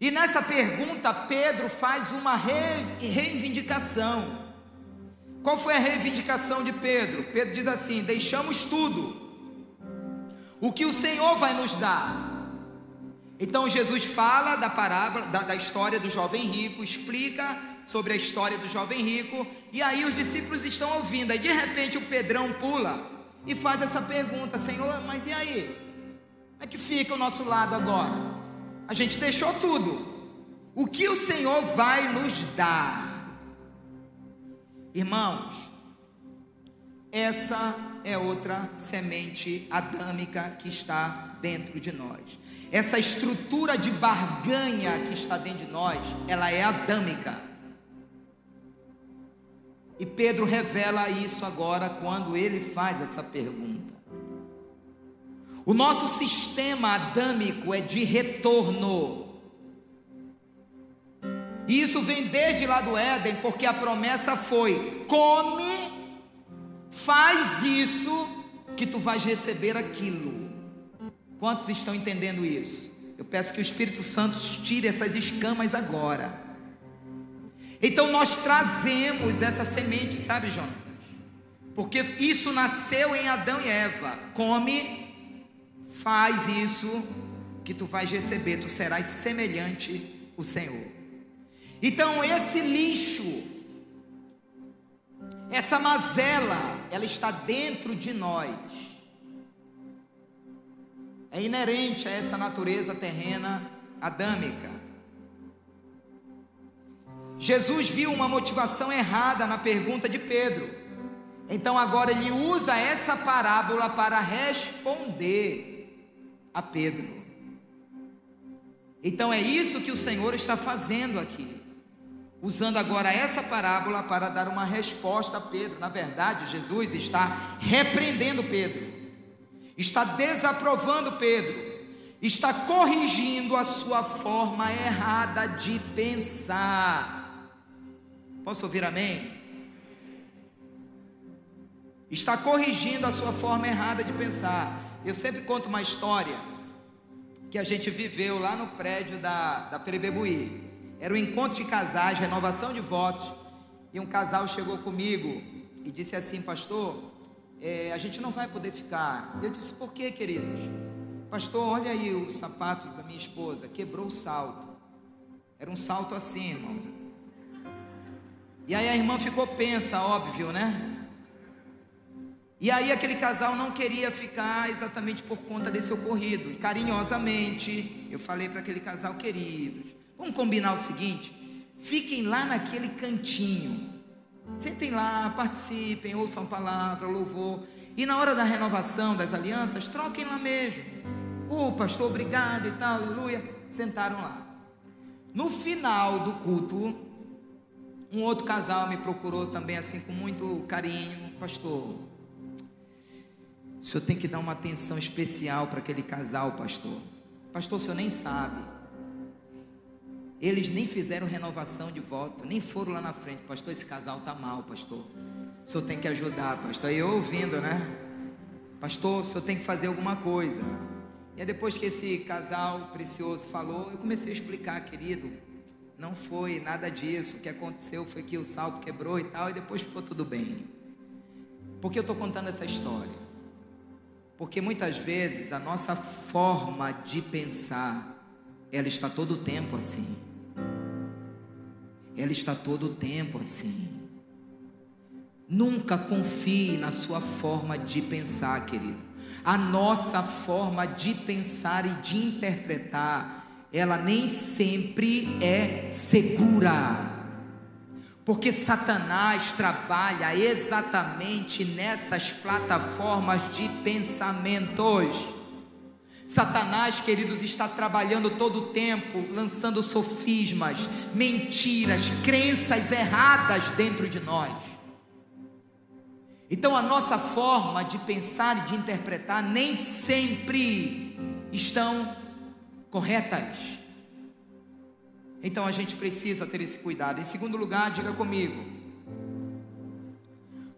E nessa pergunta, Pedro faz uma reivindicação. Qual foi a reivindicação de Pedro? Pedro diz assim: Deixamos tudo, o que o Senhor vai nos dar então Jesus fala da parábola, da, da, história do jovem rico, explica sobre a história do jovem rico, e aí os discípulos estão ouvindo, aí de repente o Pedrão pula e faz essa pergunta: Senhor, mas e aí? Como é que fica o nosso lado agora? A gente deixou tudo. O que o Senhor vai nos dar? Irmãos, essa é outra semente adâmica que está dentro de nós. Essa estrutura de barganha que está dentro de nós, ela é adâmica. E Pedro revela isso agora quando ele faz essa pergunta. O nosso sistema adâmico é de retorno. E isso vem desde lá do Éden, porque a promessa foi: come, faz isso, que tu vais receber aquilo. Quantos estão entendendo isso? Eu peço que o Espírito Santo tire essas escamas agora. Então nós trazemos essa semente, sabe, Jonas? Porque isso nasceu em Adão e Eva. Come, faz isso que tu vais receber, tu serás semelhante ao Senhor. Então esse lixo, essa mazela, ela está dentro de nós é inerente a essa natureza terrena adâmica. Jesus viu uma motivação errada na pergunta de Pedro. Então agora ele usa essa parábola para responder a Pedro. Então é isso que o Senhor está fazendo aqui. Usando agora essa parábola para dar uma resposta a Pedro. Na verdade, Jesus está repreendendo Pedro, está desaprovando Pedro, está corrigindo a sua forma errada de pensar. Posso ouvir amém? Está corrigindo a sua forma errada de pensar. Eu sempre conto uma história que a gente viveu lá no prédio da, da Perebebuí. Era um encontro de casais, renovação de votos. E um casal chegou comigo e disse assim, pastor, é, a gente não vai poder ficar. Eu disse, por que, queridos? Pastor, olha aí o sapato da minha esposa, quebrou o salto. Era um salto assim, irmãos e aí a irmã ficou pensa, óbvio, né? E aí aquele casal não queria ficar exatamente por conta desse ocorrido. E carinhosamente eu falei para aquele casal, queridos, vamos combinar o seguinte: fiquem lá naquele cantinho. Sentem lá, participem, ouçam a palavra, louvor. E na hora da renovação das alianças, troquem lá mesmo. Oh, pastor, obrigado e tal, aleluia. Sentaram lá. No final do culto, um outro casal me procurou também assim com muito carinho, pastor. O senhor tem que dar uma atenção especial para aquele casal, pastor. Pastor, o senhor nem sabe. Eles nem fizeram renovação de voto, nem foram lá na frente. Pastor, esse casal tá mal, pastor. O senhor tem que ajudar, pastor. E eu ouvindo, né? Pastor, o senhor tem que fazer alguma coisa. E aí depois que esse casal precioso falou, eu comecei a explicar, querido. Não foi nada disso. O que aconteceu foi que o salto quebrou e tal, e depois ficou tudo bem. Por que eu estou contando essa história? Porque muitas vezes a nossa forma de pensar, ela está todo o tempo assim. Ela está todo o tempo assim. Nunca confie na sua forma de pensar, querido. A nossa forma de pensar e de interpretar ela nem sempre é segura. Porque Satanás trabalha exatamente nessas plataformas de pensamentos. Satanás, queridos, está trabalhando todo o tempo, lançando sofismas, mentiras, crenças erradas dentro de nós. Então, a nossa forma de pensar e de interpretar nem sempre estão corretas. Então a gente precisa ter esse cuidado. Em segundo lugar, diga comigo: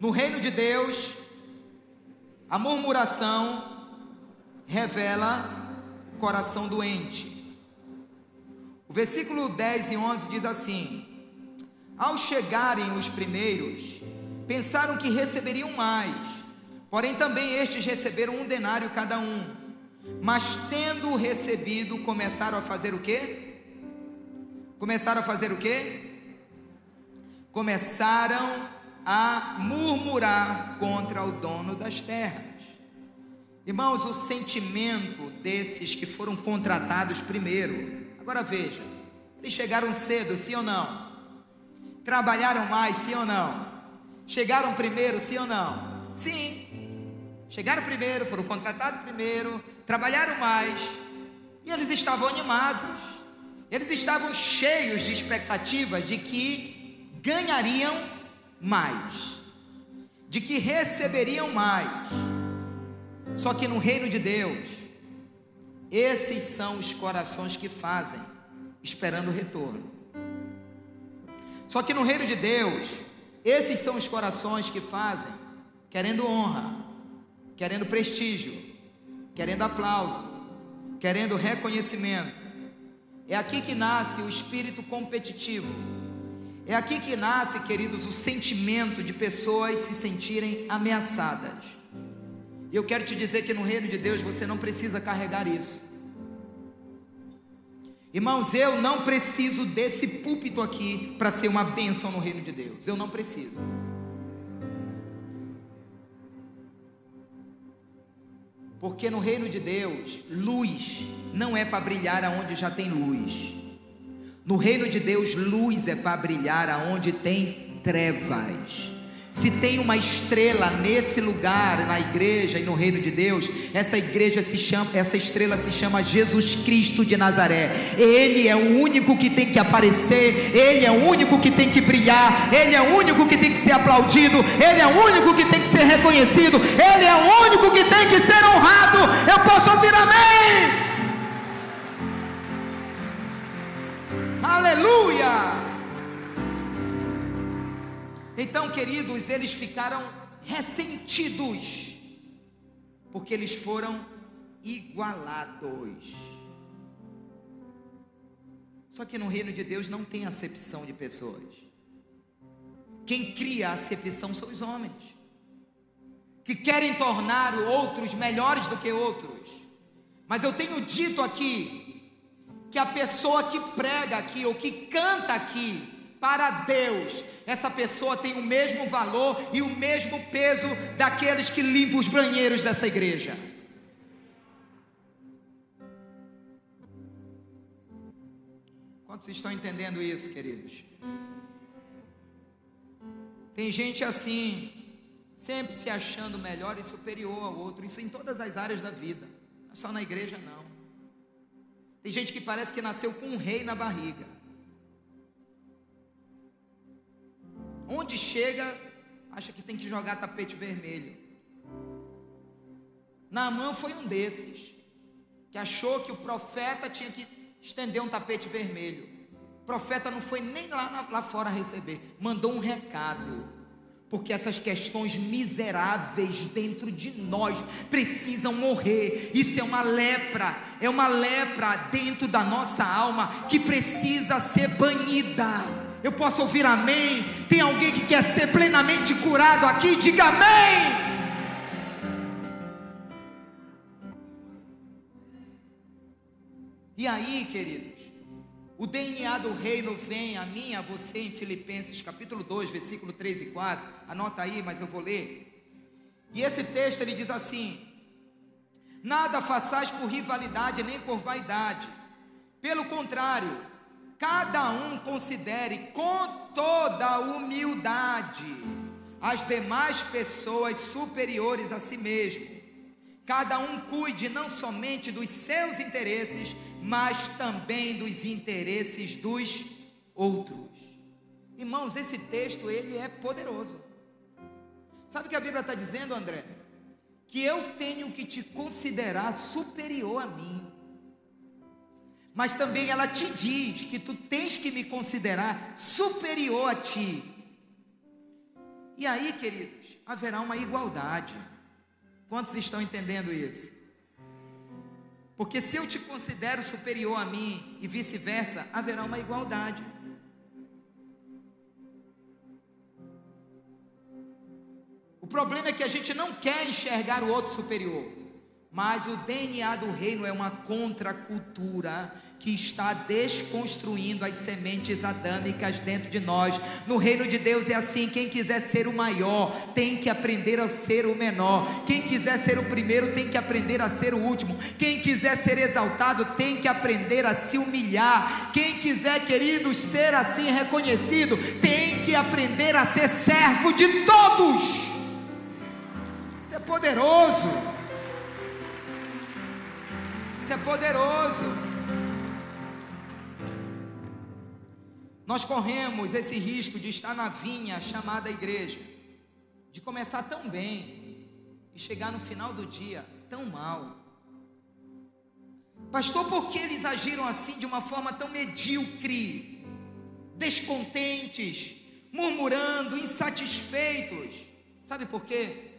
no reino de Deus, a murmuração revela coração doente. O versículo 10 e 11 diz assim: Ao chegarem os primeiros, pensaram que receberiam mais, porém também estes receberam um denário cada um. Mas tendo recebido, começaram a fazer o quê? Começaram a fazer o quê? Começaram a murmurar contra o dono das terras. Irmãos, o sentimento desses que foram contratados primeiro. Agora veja, eles chegaram cedo, sim ou não? Trabalharam mais, sim ou não? Chegaram primeiro, sim ou não? Sim. Chegaram primeiro, foram contratados primeiro, trabalharam mais, e eles estavam animados, eles estavam cheios de expectativas de que ganhariam mais, de que receberiam mais. Só que no reino de Deus, esses são os corações que fazem, esperando o retorno. Só que no reino de Deus, esses são os corações que fazem, querendo honra, querendo prestígio, querendo aplauso, querendo reconhecimento. É aqui que nasce o espírito competitivo. É aqui que nasce, queridos, o sentimento de pessoas se sentirem ameaçadas. E eu quero te dizer que no reino de Deus você não precisa carregar isso. Irmãos, eu não preciso desse púlpito aqui para ser uma bênção no reino de Deus. Eu não preciso. Porque no reino de Deus, luz não é para brilhar aonde já tem luz. No reino de Deus, luz é para brilhar aonde tem trevas. Se tem uma estrela nesse lugar, na igreja e no reino de Deus, essa igreja se chama, essa estrela se chama Jesus Cristo de Nazaré. Ele é o único que tem que aparecer, ele é o único que tem que brilhar, ele é o único que tem que ser aplaudido, ele é o único que tem que ser reconhecido, ele é o único que tem que ser honrado. Eu posso ouvir amém? Aleluia! Então, queridos, eles ficaram ressentidos, porque eles foram igualados. Só que no reino de Deus não tem acepção de pessoas. Quem cria a acepção são os homens, que querem tornar outros melhores do que outros. Mas eu tenho dito aqui que a pessoa que prega aqui ou que canta aqui para Deus, essa pessoa tem o mesmo valor e o mesmo peso daqueles que limpam os banheiros dessa igreja. Quantos estão entendendo isso, queridos? Tem gente assim, sempre se achando melhor e superior ao outro, isso em todas as áreas da vida, não é só na igreja não. Tem gente que parece que nasceu com um rei na barriga. Onde chega, acha que tem que jogar tapete vermelho. Naamã foi um desses, que achou que o profeta tinha que estender um tapete vermelho. O profeta não foi nem lá, lá fora receber, mandou um recado. Porque essas questões miseráveis dentro de nós precisam morrer. Isso é uma lepra, é uma lepra dentro da nossa alma que precisa ser banida. Eu posso ouvir amém? Tem alguém que quer ser plenamente curado aqui? Diga amém! E aí, queridos, o DNA do reino vem a mim, a você em Filipenses capítulo 2, versículo 3 e 4. Anota aí, mas eu vou ler. E esse texto ele diz assim: Nada façais por rivalidade nem por vaidade. Pelo contrário, cada um considere com toda humildade as demais pessoas superiores a si mesmo. Cada um cuide não somente dos seus interesses, mas também dos interesses dos outros. Irmãos, esse texto ele é poderoso. Sabe o que a Bíblia está dizendo, André? Que eu tenho que te considerar superior a mim mas também ela te diz que tu tens que me considerar superior a ti. E aí, queridos, haverá uma igualdade. Quantos estão entendendo isso? Porque se eu te considero superior a mim e vice-versa, haverá uma igualdade. O problema é que a gente não quer enxergar o outro superior, mas o DNA do reino é uma contracultura que está desconstruindo as sementes adâmicas dentro de nós. No reino de Deus é assim: quem quiser ser o maior tem que aprender a ser o menor. Quem quiser ser o primeiro tem que aprender a ser o último. Quem quiser ser exaltado tem que aprender a se humilhar. Quem quiser, queridos, ser assim reconhecido tem que aprender a ser servo de todos. Isso é poderoso. Isso é poderoso. Nós corremos esse risco de estar na vinha chamada igreja, de começar tão bem e chegar no final do dia tão mal. Pastor, por que eles agiram assim de uma forma tão medíocre, descontentes, murmurando, insatisfeitos? Sabe por quê?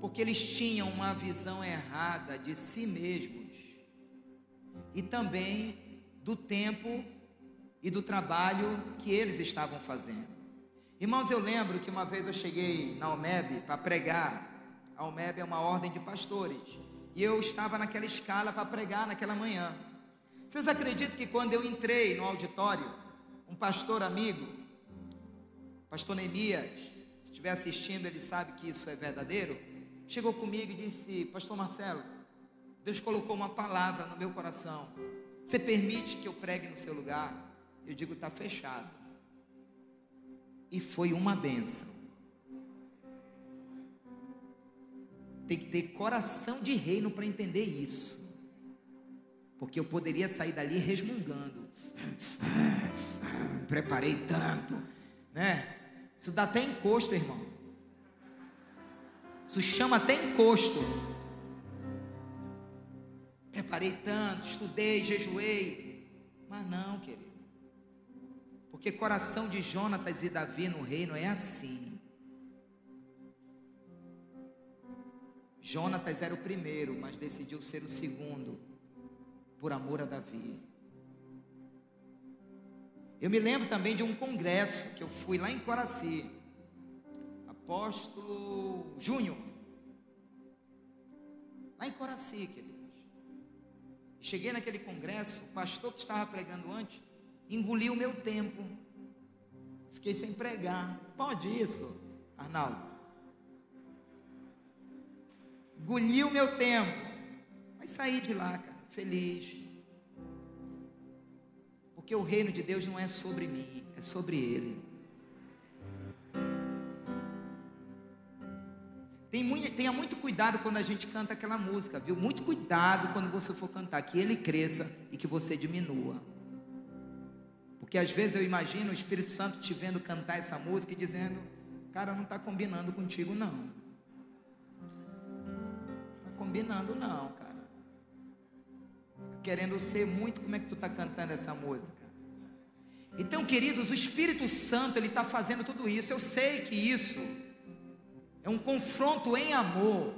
Porque eles tinham uma visão errada de si mesmos e também do tempo e do trabalho que eles estavam fazendo. Irmãos, eu lembro que uma vez eu cheguei na OMEB para pregar. A OMEB é uma ordem de pastores. E eu estava naquela escala para pregar naquela manhã. Vocês acreditam que quando eu entrei no auditório, um pastor amigo, pastor Neemias, se estiver assistindo, ele sabe que isso é verdadeiro, chegou comigo e disse: Pastor Marcelo, Deus colocou uma palavra no meu coração. Você permite que eu pregue no seu lugar? Eu digo, está fechado. E foi uma benção. Tem que ter coração de reino para entender isso. Porque eu poderia sair dali resmungando. Preparei tanto, né? Isso dá até encosto, irmão. Isso chama até encosto. Preparei tanto, estudei, jejuei. Mas não, querido. Porque coração de Jonatas e Davi no reino é assim. Jonatas era o primeiro, mas decidiu ser o segundo, por amor a Davi. Eu me lembro também de um congresso que eu fui lá em Coraci, apóstolo Júnior, lá em Coraci, queridos. Cheguei naquele congresso, o pastor que estava pregando antes, engoliu o meu tempo, fiquei sem pregar. Pode isso, Arnaldo? engoliu o meu tempo, mas saí de lá, cara, feliz. Porque o reino de Deus não é sobre mim, é sobre Ele. tenha muito cuidado quando a gente canta aquela música, viu? Muito cuidado quando você for cantar, que ele cresça e que você diminua. Porque às vezes eu imagino o Espírito Santo te vendo cantar essa música e dizendo: Cara, não está combinando contigo, não combinando, não, cara. Querendo ser muito, como é que tu está cantando essa música? Então, queridos, o Espírito Santo, ele está fazendo tudo isso. Eu sei que isso é um confronto em amor,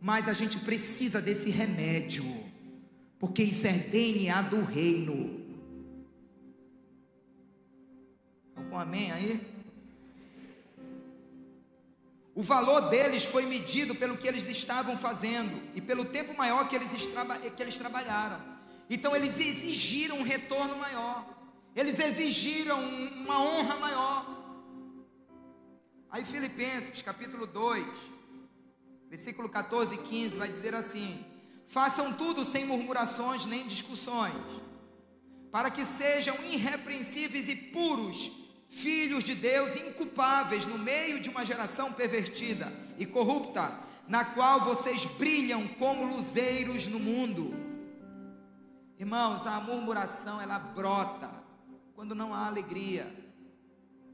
mas a gente precisa desse remédio, porque isso é DNA do reino. Algum amém aí? O valor deles foi medido pelo que eles estavam fazendo e pelo tempo maior que eles, que eles trabalharam. Então eles exigiram um retorno maior, eles exigiram uma honra maior. Aí Filipenses capítulo 2, versículo 14 e 15 vai dizer assim: Façam tudo sem murmurações nem discussões, para que sejam irrepreensíveis e puros filhos de Deus inculpáveis no meio de uma geração pervertida e corrupta, na qual vocês brilham como luzeiros no mundo. Irmãos, a murmuração ela brota quando não há alegria,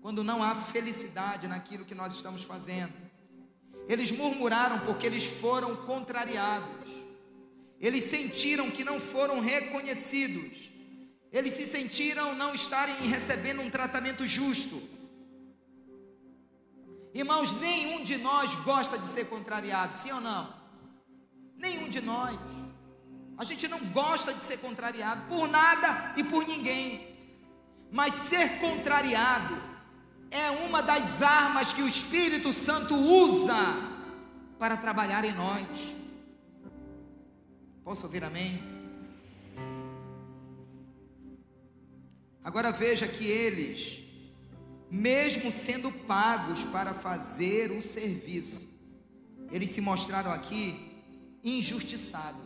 quando não há felicidade naquilo que nós estamos fazendo. Eles murmuraram porque eles foram contrariados. Eles sentiram que não foram reconhecidos. Eles se sentiram não estarem recebendo um tratamento justo. Irmãos, nenhum de nós gosta de ser contrariado, sim ou não? Nenhum de nós. A gente não gosta de ser contrariado por nada e por ninguém. Mas ser contrariado é uma das armas que o Espírito Santo usa para trabalhar em nós. Posso ouvir amém? Agora veja que eles, mesmo sendo pagos para fazer o serviço, eles se mostraram aqui injustiçados.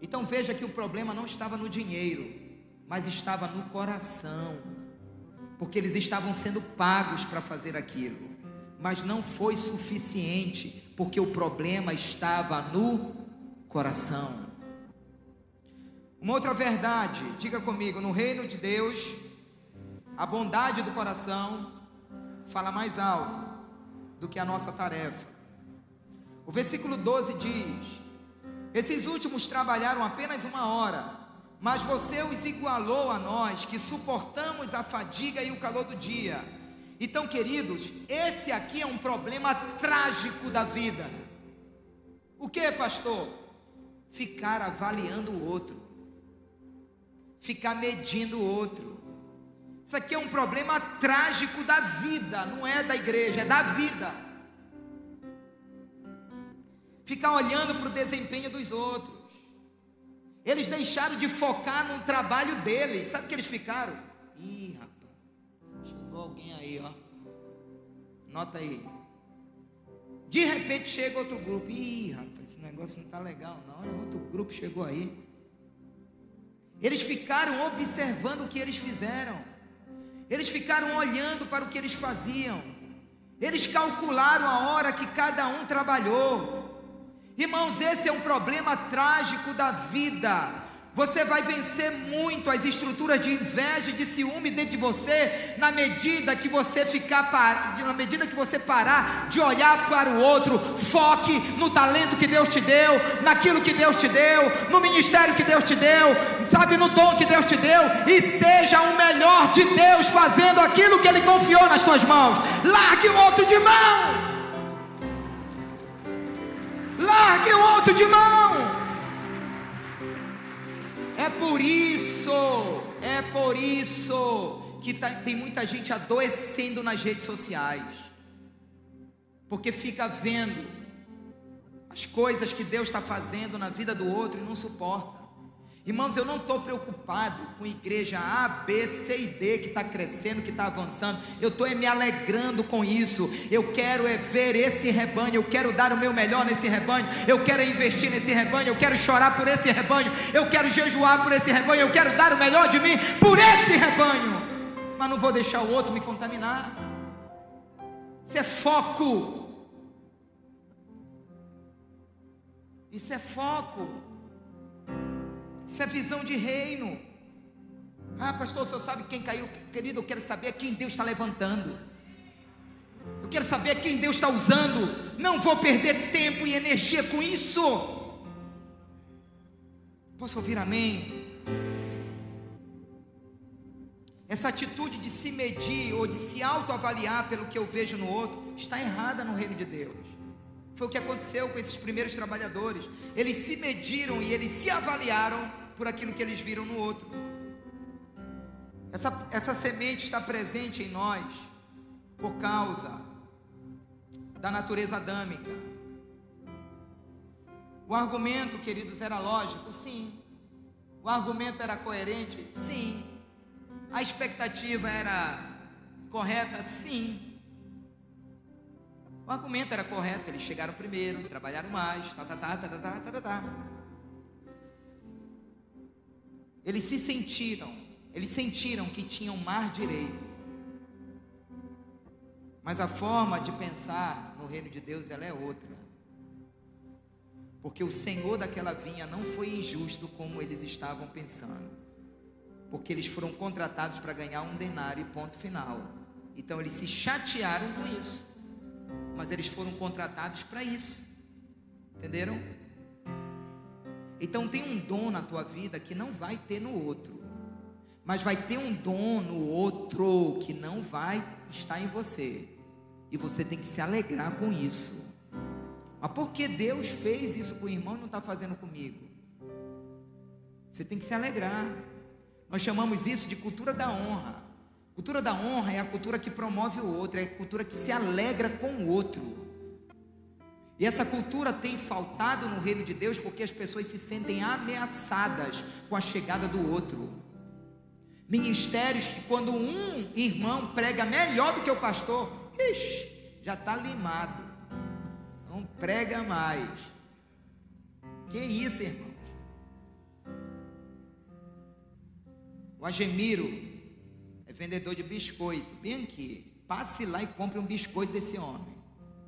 Então veja que o problema não estava no dinheiro, mas estava no coração, porque eles estavam sendo pagos para fazer aquilo, mas não foi suficiente, porque o problema estava no coração. Uma outra verdade, diga comigo: no reino de Deus, a bondade do coração fala mais alto do que a nossa tarefa. O versículo 12 diz: Esses últimos trabalharam apenas uma hora, mas você os igualou a nós, que suportamos a fadiga e o calor do dia. Então, queridos, esse aqui é um problema trágico da vida. O que, pastor? Ficar avaliando o outro ficar medindo o outro. Isso aqui é um problema trágico da vida, não é da igreja, é da vida. Ficar olhando para o desempenho dos outros. Eles deixaram de focar no trabalho deles. Sabe o que eles ficaram? Ih, rapaz, chegou alguém aí, ó. Nota aí. De repente chega outro grupo. Ih, rapaz, esse negócio não está legal, não. Outro grupo chegou aí. Eles ficaram observando o que eles fizeram. Eles ficaram olhando para o que eles faziam. Eles calcularam a hora que cada um trabalhou. Irmãos, esse é um problema trágico da vida. Você vai vencer muito as estruturas de inveja e de ciúme dentro de você, na medida que você ficar par... na medida que você parar de olhar para o outro, foque no talento que Deus te deu, naquilo que Deus te deu, no ministério que Deus te deu, sabe, no dom que Deus te deu, e seja o melhor de Deus fazendo aquilo que Ele confiou nas suas mãos. Largue o outro de mão. Largue o outro de mão. É por isso, é por isso que tá, tem muita gente adoecendo nas redes sociais, porque fica vendo as coisas que Deus está fazendo na vida do outro e não suporta. Irmãos, eu não estou preocupado com igreja A, B, C e D que está crescendo, que está avançando. Eu estou me alegrando com isso. Eu quero é ver esse rebanho. Eu quero dar o meu melhor nesse rebanho. Eu quero investir nesse rebanho. Eu quero chorar por esse rebanho. Eu quero jejuar por esse rebanho. Eu quero dar o melhor de mim por esse rebanho. Mas não vou deixar o outro me contaminar. Isso é foco. Isso é foco. Isso é visão de reino. Ah, pastor, o senhor sabe quem caiu? Querido, eu quero saber quem Deus está levantando. Eu quero saber quem Deus está usando. Não vou perder tempo e energia com isso. Posso ouvir amém? Essa atitude de se medir ou de se autoavaliar pelo que eu vejo no outro está errada no reino de Deus. Foi o que aconteceu com esses primeiros trabalhadores. Eles se mediram e eles se avaliaram por aquilo que eles viram no outro. Essa, essa semente está presente em nós por causa da natureza adâmica. O argumento, queridos, era lógico? Sim. O argumento era coerente? Sim. A expectativa era correta? Sim. O argumento era correto, eles chegaram primeiro, trabalharam mais, tá, tá, tá, tá, tá, tá, tá, tá. Eles se sentiram, eles sentiram que tinham mais direito. Mas a forma de pensar no reino de Deus ela é outra. Porque o Senhor daquela vinha não foi injusto como eles estavam pensando. Porque eles foram contratados para ganhar um denário ponto final. Então eles se chatearam com isso mas eles foram contratados para isso. Entenderam? Então tem um dom na tua vida que não vai ter no outro. Mas vai ter um dom no outro que não vai estar em você. E você tem que se alegrar com isso. Mas por que Deus fez isso com o irmão e não está fazendo comigo? Você tem que se alegrar. Nós chamamos isso de cultura da honra. Cultura da honra é a cultura que promove o outro, é a cultura que se alegra com o outro. E essa cultura tem faltado no reino de Deus porque as pessoas se sentem ameaçadas com a chegada do outro. Ministérios que, quando um irmão prega melhor do que o pastor, ixi, já está limado, não prega mais. Que isso, irmãos? O Agemiro, vendedor de biscoito, bem aqui. Passe lá e compre um biscoito desse homem.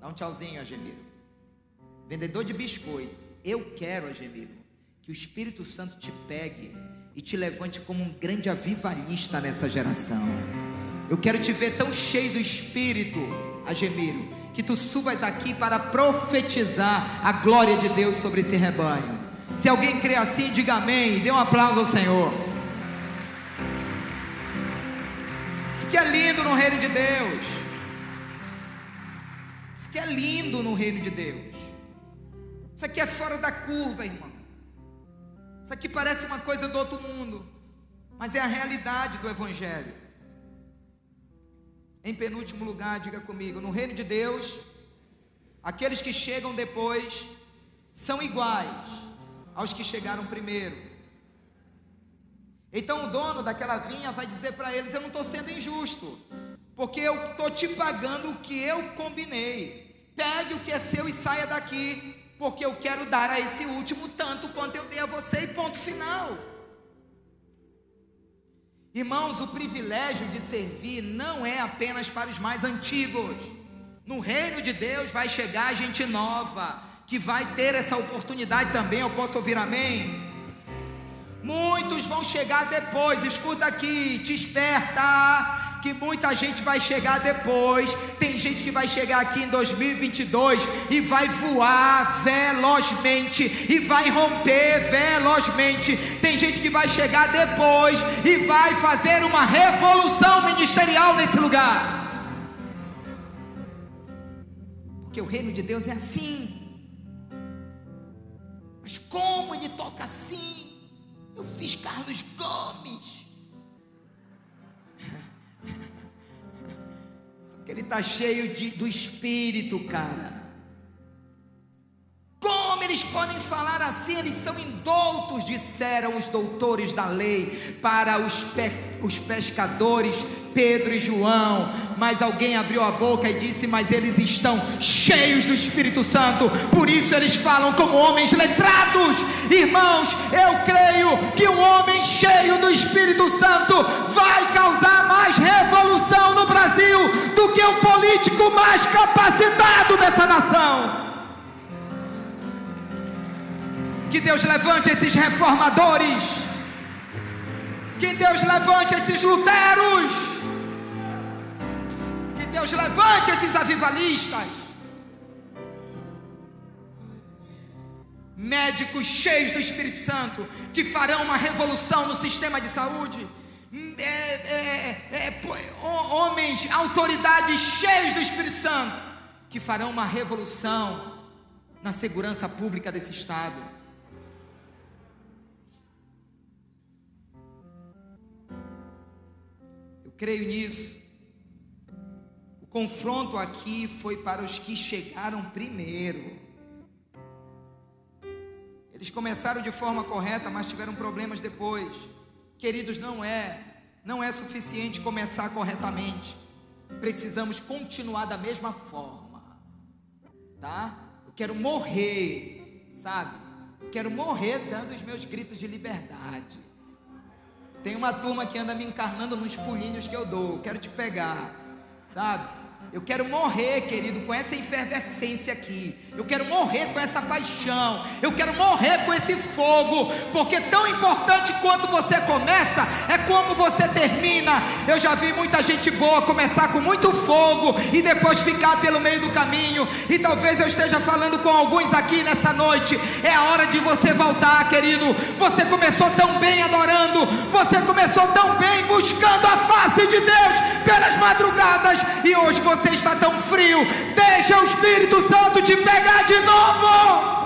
Dá um tchauzinho, Agemiro. Vendedor de biscoito. Eu quero, Agemiro, que o Espírito Santo te pegue e te levante como um grande avivalista nessa geração. Eu quero te ver tão cheio do Espírito, Agemiro, que tu subas aqui para profetizar a glória de Deus sobre esse rebanho. Se alguém crê assim, diga amém. Dê um aplauso ao Senhor. Isso que é lindo no reino de Deus. Isso que é lindo no reino de Deus. Isso aqui é fora da curva, irmão. Isso aqui parece uma coisa do outro mundo, mas é a realidade do Evangelho. Em penúltimo lugar, diga comigo: no reino de Deus, aqueles que chegam depois são iguais aos que chegaram primeiro. Então o dono daquela vinha vai dizer para eles: Eu não estou sendo injusto, porque eu estou te pagando o que eu combinei. Pegue o que é seu e saia daqui, porque eu quero dar a esse último tanto quanto eu dei a você, e ponto final. Irmãos, o privilégio de servir não é apenas para os mais antigos. No reino de Deus vai chegar gente nova, que vai ter essa oportunidade também. Eu posso ouvir amém? Muitos vão chegar depois, escuta aqui, te esperta que muita gente vai chegar depois. Tem gente que vai chegar aqui em 2022 e vai voar velozmente e vai romper velozmente. Tem gente que vai chegar depois e vai fazer uma revolução ministerial nesse lugar. Porque o reino de Deus é assim. Mas como ele toca assim? Eu fiz Carlos Gomes. Porque ele está cheio de, do Espírito, cara. Como eles podem falar assim? Eles são indoutos, disseram os doutores da lei para os, pe os pescadores Pedro e João, mas alguém abriu a boca e disse: Mas eles estão cheios do Espírito Santo, por isso eles falam como homens letrados. Irmãos, eu creio que um homem cheio do Espírito Santo vai causar mais revolução no Brasil do que o político mais capacitado dessa nação. Que Deus levante esses reformadores. Que Deus levante esses luteros. Deus levante esses avivalistas. Médicos cheios do Espírito Santo, que farão uma revolução no sistema de saúde. É, é, é, é homens, autoridades cheios do Espírito Santo, que farão uma revolução na segurança pública desse Estado. Creio nisso confronto aqui foi para os que chegaram primeiro. Eles começaram de forma correta, mas tiveram problemas depois. Queridos, não é, não é suficiente começar corretamente. Precisamos continuar da mesma forma. Tá? Eu quero morrer, sabe? Eu quero morrer dando os meus gritos de liberdade. Tem uma turma que anda me encarnando nos pulinhos que eu dou. Quero te pegar, sabe? Eu quero morrer, querido, com essa efervescência aqui. Eu quero morrer com essa paixão. Eu quero morrer com esse fogo. Porque tão importante quanto você começa é como você termina. Eu já vi muita gente boa começar com muito fogo e depois ficar pelo meio do caminho. E talvez eu esteja falando com alguns aqui nessa noite. É a hora de você voltar, querido. Você começou tão bem adorando. Você começou tão bem buscando a face de Deus pelas madrugadas. E hoje você você está tão frio, deixa o Espírito Santo te pegar de novo.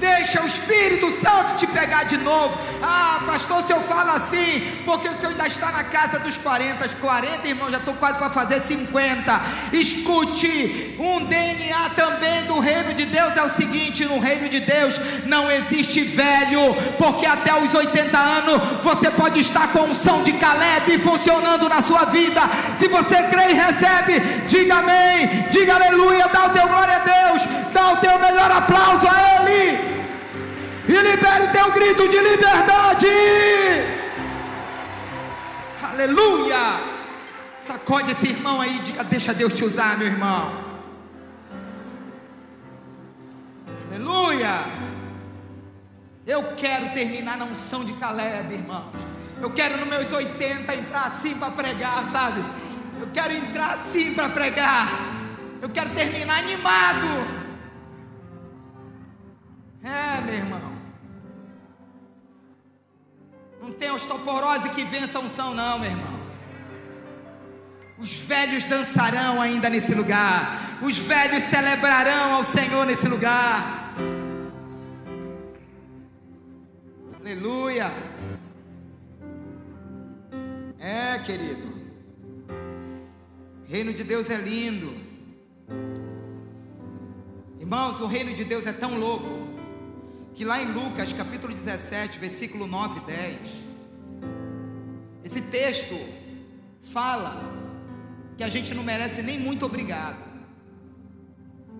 Deixa o Espírito Santo te pegar de novo. Ah, pastor, se eu falo assim, porque o senhor ainda está na casa dos 40, 40, irmão, já estou quase para fazer 50. Escute, um DNA também do reino de Deus é o seguinte: no reino de Deus não existe velho, porque até os 80 anos você pode estar com unção de Caleb funcionando na sua vida. Se você crê e recebe, diga amém, diga aleluia, dá o teu glória a Deus, dá o teu melhor aplauso a Ele e libere teu grito de liberdade. Aleluia! Sacode esse irmão aí, diga: Deixa Deus te usar, meu irmão. Aleluia! Eu quero terminar na unção de Caleb, irmãos. Eu quero nos meus 80 entrar assim para pregar, sabe? Eu quero entrar assim para pregar. Eu quero terminar animado. É, meu irmão. Osteoporose que vença a unção, não, meu irmão. Os velhos dançarão ainda nesse lugar. Os velhos celebrarão ao Senhor nesse lugar. Aleluia. É, querido. O reino de Deus é lindo. Irmãos, o reino de Deus é tão louco que lá em Lucas capítulo 17, versículo 9 e 10, esse texto fala que a gente não merece nem muito obrigado.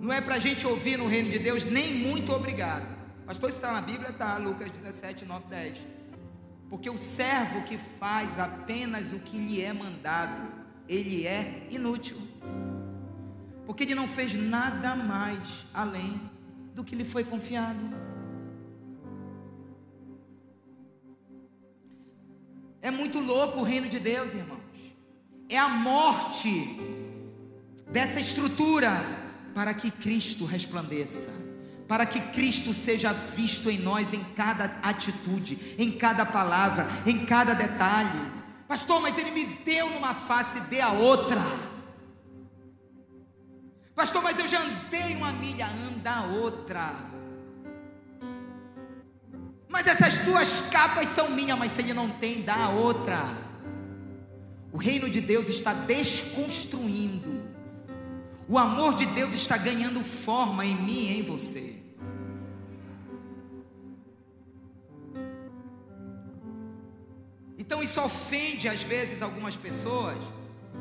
Não é para a gente ouvir no reino de Deus nem muito obrigado. Pastor, está na Bíblia? Tá, Lucas 17, 9 10. Porque o servo que faz apenas o que lhe é mandado, ele é inútil. Porque ele não fez nada mais além do que lhe foi confiado. É muito louco o reino de Deus, irmãos. É a morte dessa estrutura para que Cristo resplandeça, para que Cristo seja visto em nós em cada atitude, em cada palavra, em cada detalhe. Pastor, mas ele me deu numa face, dê a outra. Pastor, mas eu já andei uma milha, anda a outra. Mas essas duas capas são minhas, mas se ele não tem, dá a outra. O reino de Deus está desconstruindo. O amor de Deus está ganhando forma em mim e em você. Então isso ofende às vezes algumas pessoas.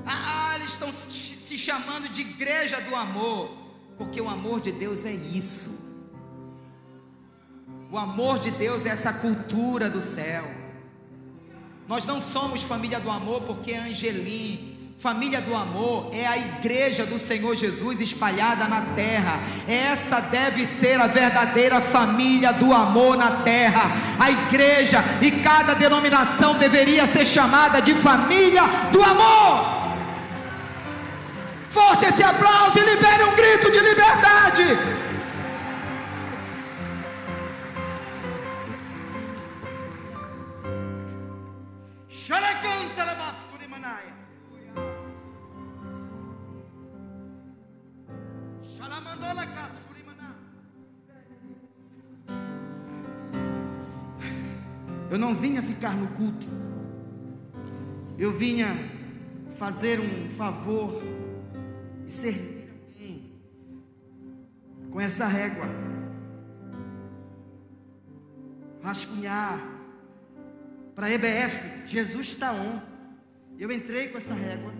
Ah, eles estão se chamando de igreja do amor, porque o amor de Deus é isso. O amor de Deus é essa cultura do céu. Nós não somos família do amor porque é Angelim. Família do amor é a igreja do Senhor Jesus espalhada na terra. Essa deve ser a verdadeira família do amor na terra. A igreja e cada denominação deveria ser chamada de família do amor. Forte esse aplauso e libere um grito de liberdade. Eu não vinha ficar no culto. Eu vinha fazer um favor e servir alguém com essa régua. Rascunhar para EBF, Jesus está on. Eu entrei com essa régua,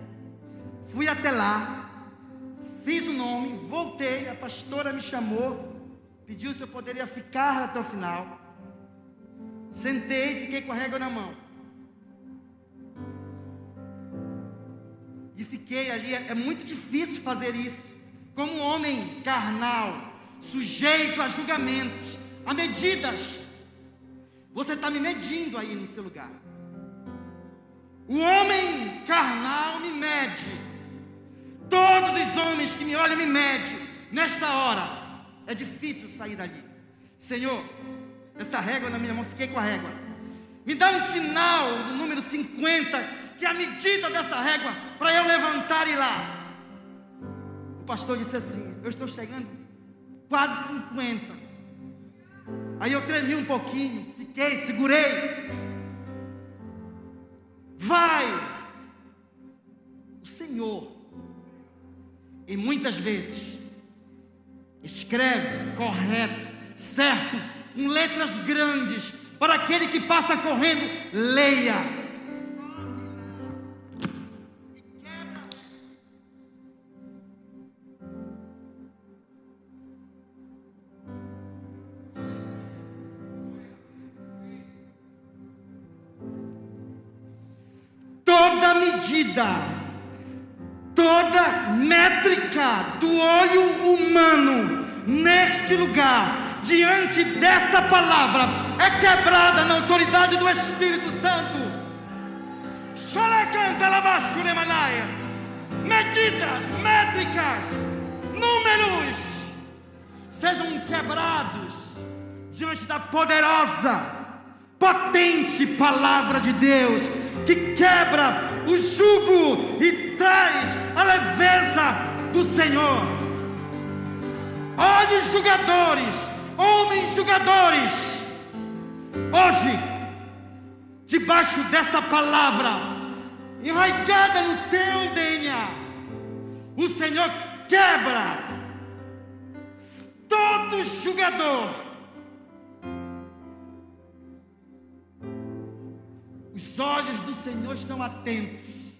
fui até lá, fiz o nome, voltei, a pastora me chamou, pediu se eu poderia ficar até o final. Sentei e fiquei com a régua na mão. E fiquei ali. É muito difícil fazer isso. Como um homem carnal, sujeito a julgamentos, a medidas. Você está me medindo aí no seu lugar. O homem carnal me mede. Todos os homens que me olham me medem. Nesta hora, é difícil sair dali. Senhor, essa régua na minha mão, fiquei com a régua. Me dá um sinal do número 50, que é a medida dessa régua, para eu levantar e ir lá. O pastor disse assim: Eu estou chegando quase 50. Aí eu tremi um pouquinho, fiquei, segurei. Vai! O Senhor, e muitas vezes, escreve correto, certo, com letras grandes, para aquele que passa correndo, leia. Toda métrica do olho humano neste lugar diante dessa palavra é quebrada na autoridade do Espírito Santo. Medidas, métricas, números sejam quebrados diante da poderosa, potente palavra de Deus que quebra o jugo e traz a leveza do Senhor. Olhe, julgadores, homens julgadores, hoje, debaixo dessa palavra, enraigada no teu DNA, o Senhor quebra todo julgador. Os olhos do Senhor estão atentos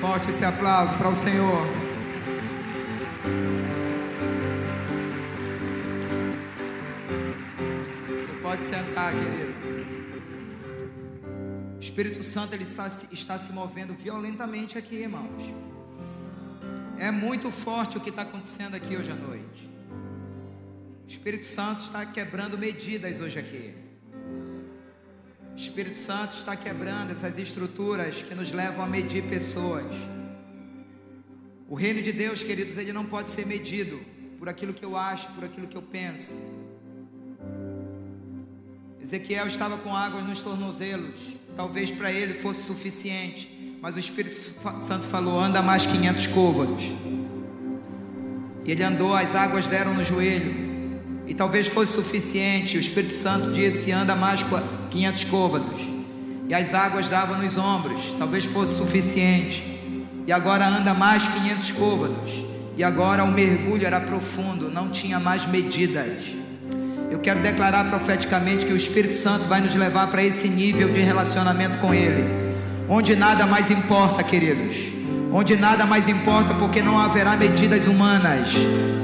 forte esse aplauso para o Senhor. Você pode sentar, querido. Espírito Santo ele está, está se movendo violentamente aqui, irmãos. É muito forte o que está acontecendo aqui hoje à noite. O Espírito Santo está quebrando medidas hoje aqui. O Espírito Santo está quebrando essas estruturas que nos levam a medir pessoas. O reino de Deus, queridos, ele não pode ser medido por aquilo que eu acho, por aquilo que eu penso. Ezequiel estava com água nos tornozelos. Talvez para ele fosse suficiente. Mas o Espírito Santo falou: anda mais 500 côvados. E ele andou, as águas deram no joelho. E talvez fosse suficiente. O Espírito Santo disse: anda mais 500 côvados. E as águas davam nos ombros. Talvez fosse suficiente. E agora anda mais 500 côvados. E agora o mergulho era profundo, não tinha mais medidas. Eu quero declarar profeticamente que o Espírito Santo vai nos levar para esse nível de relacionamento com Ele onde nada mais importa, queridos. Onde nada mais importa, porque não haverá medidas humanas.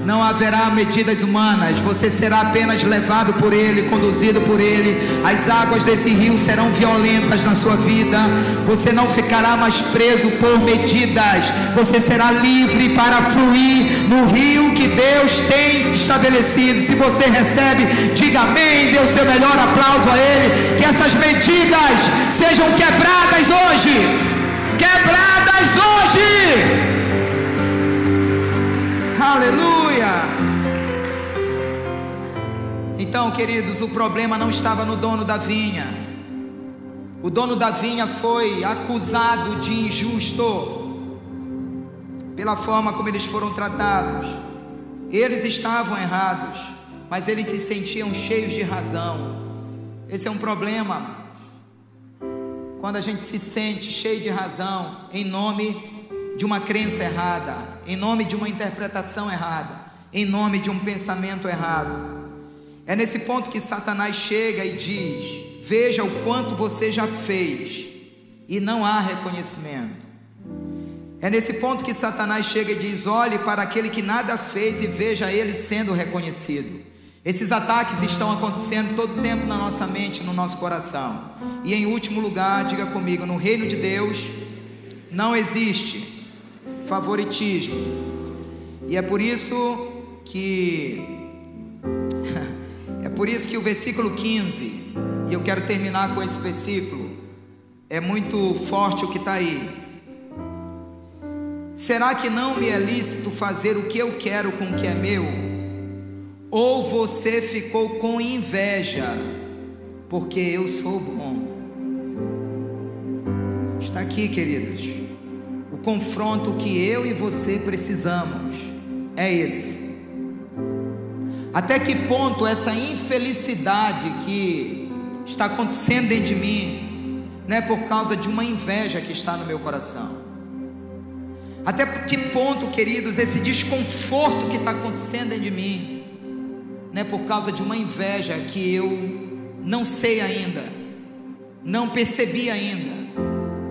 Não haverá medidas humanas. Você será apenas levado por Ele, conduzido por Ele. As águas desse rio serão violentas na sua vida. Você não ficará mais preso por medidas. Você será livre para fluir no rio que Deus tem estabelecido. Se você recebe, diga amém. Dê o seu melhor aplauso a Ele. Que essas medidas sejam quebradas hoje. Quebradas hoje. Aleluia. Então, queridos, o problema não estava no dono da vinha. O dono da vinha foi acusado de injusto pela forma como eles foram tratados. Eles estavam errados, mas eles se sentiam cheios de razão. Esse é um problema. Quando a gente se sente cheio de razão em nome de uma crença errada, em nome de uma interpretação errada, em nome de um pensamento errado. É nesse ponto que Satanás chega e diz: Veja o quanto você já fez, e não há reconhecimento. É nesse ponto que Satanás chega e diz: Olhe para aquele que nada fez e veja ele sendo reconhecido. Esses ataques estão acontecendo todo tempo na nossa mente, no nosso coração. E em último lugar, diga comigo: no reino de Deus não existe favoritismo. E é por isso que é por isso que o versículo 15, e eu quero terminar com esse versículo, é muito forte o que está aí. Será que não me é lícito fazer o que eu quero com o que é meu? Ou você ficou com inveja, porque eu sou bom. Está aqui, queridos. O confronto que eu e você precisamos é esse. Até que ponto essa infelicidade que está acontecendo dentro de mim não é por causa de uma inveja que está no meu coração? Até que ponto, queridos, esse desconforto que está acontecendo dentro de mim né, por causa de uma inveja que eu não sei ainda, não percebi ainda,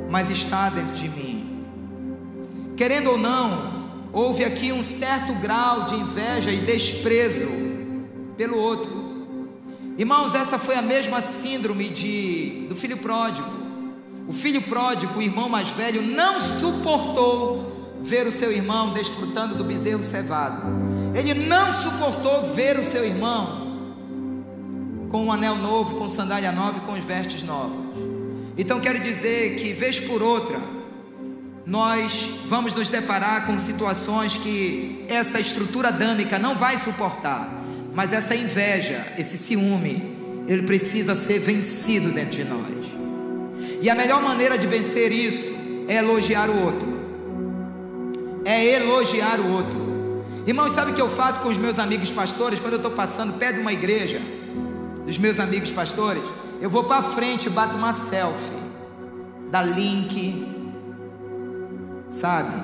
mas está dentro de mim. Querendo ou não, houve aqui um certo grau de inveja e desprezo pelo outro. Irmãos, essa foi a mesma síndrome de, do filho pródigo. O filho pródigo, o irmão mais velho, não suportou ver o seu irmão desfrutando do bezerro cevado. Ele não suportou ver o seu irmão com um anel novo, com sandália nova e com os vestes novos. Então quero dizer que, vez por outra, nós vamos nos deparar com situações que essa estrutura adâmica não vai suportar, mas essa inveja, esse ciúme, ele precisa ser vencido dentro de nós. E a melhor maneira de vencer isso é elogiar o outro é elogiar o outro. Irmãos, sabe o que eu faço com os meus amigos pastores quando eu estou passando perto de uma igreja, dos meus amigos pastores? Eu vou para frente e bato uma selfie da link, sabe?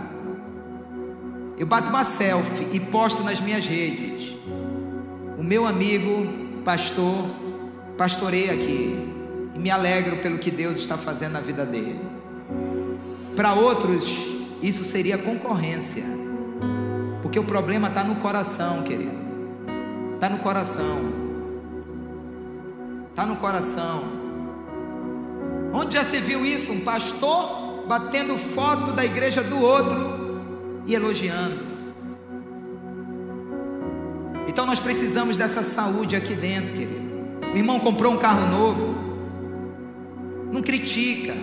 Eu bato uma selfie e posto nas minhas redes. O meu amigo pastor pastoreia aqui e me alegro pelo que Deus está fazendo na vida dele. Para outros isso seria concorrência. Porque o problema está no coração, querido. Está no coração. Está no coração. Onde já se viu isso? Um pastor batendo foto da igreja do outro e elogiando. Então nós precisamos dessa saúde aqui dentro, querido. O irmão comprou um carro novo. Não critica.